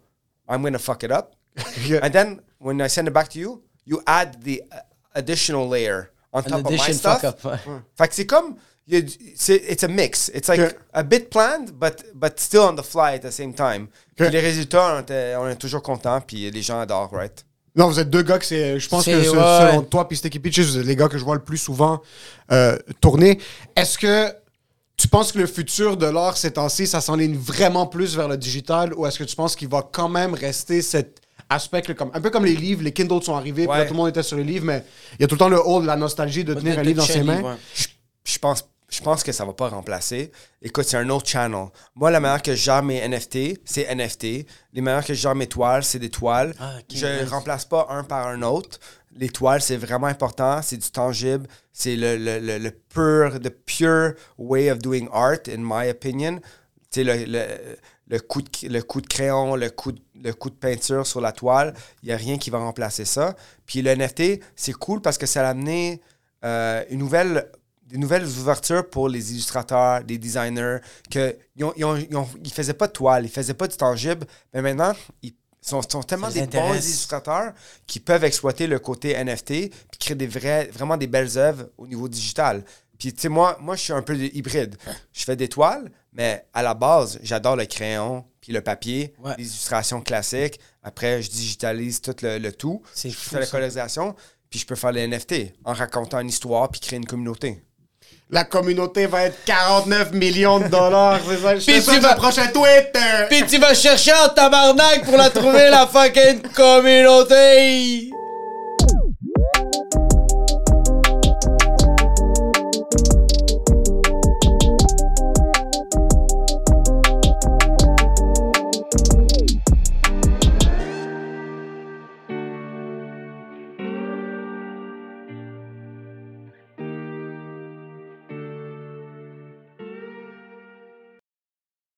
D: I'm gonna fuck it up. *laughs*
C: Ok.
D: And then, when I send it back to you, you add the uh, additional layer on
B: An
D: top of my stuff.
B: fuck up.
D: Fait que c'est comme, il y a du- c'est- it's a mix. It's like
C: Ok.
D: a bit planned, but, but still on the fly at the same time. Puis les résultats, on, était- on est toujours contents, puis les gens adorent, right?
C: Non, vous êtes deux gars que c'est. Je pense que
B: ouais.
C: selon toi puis Sticky Peaches, vous êtes les gars que je vois le plus souvent euh, tourner. Est-ce que tu penses que le futur de l'art ces temps-ci, ça s'enligne vraiment plus vers le digital ou est-ce que tu penses qu'il va quand même rester cet aspect, comme, un peu comme les livres, les Kindle sont arrivés, puis là
D: Ouais.
C: tout le monde était sur les livres, mais il y a tout le temps le haut de la nostalgie de tenir un livre dans ses mains.
B: ouais.
D: je, je pense je pense que ça va pas remplacer. Écoute, c'est un autre channel. Moi, la manière que je gère mes NFT, c'est NFT. Les manières que je gère mes toiles, c'est des toiles.
B: Ah,
D: je
B: nice.
D: remplace pas un par un autre. Les toiles, c'est vraiment important. C'est du tangible. C'est le, le, le, le pur, the pure way of doing art, in my opinion. Tu sais, le, le- le coup de, le coup de crayon, le coup de, le coup de peinture sur la toile. Il n'y a rien qui va remplacer ça. Puis le NFT, c'est cool parce que ça a amené euh, une nouvelle, des nouvelles ouvertures pour les illustrateurs, les designers, que ils, ont- ils ont- ils ont- ils faisaient pas de toile, ils faisaient pas du tangible, mais maintenant, ils sont, sont tellement des bons illustrateurs qui peuvent exploiter le côté NFT puis créer des vrais, vraiment des belles œuvres au niveau digital. Puis, tu sais, moi, moi, je suis un peu hybride. Je fais des toiles, mais à la base, j'adore le crayon puis le papier,
B: Ouais.
D: les illustrations classiques. Après, je digitalise tout le, le tout.
B: C'est
D: je fais la colorisation, puis je peux faire les NFT en racontant une histoire puis créer une communauté.
C: La communauté va être 49 millions de dollars, c'est ça? Je
B: Puis tu vas-
C: le prochain Twitter!
B: Puis tu vas chercher en tabarnak pour la trouver, la fucking communauté!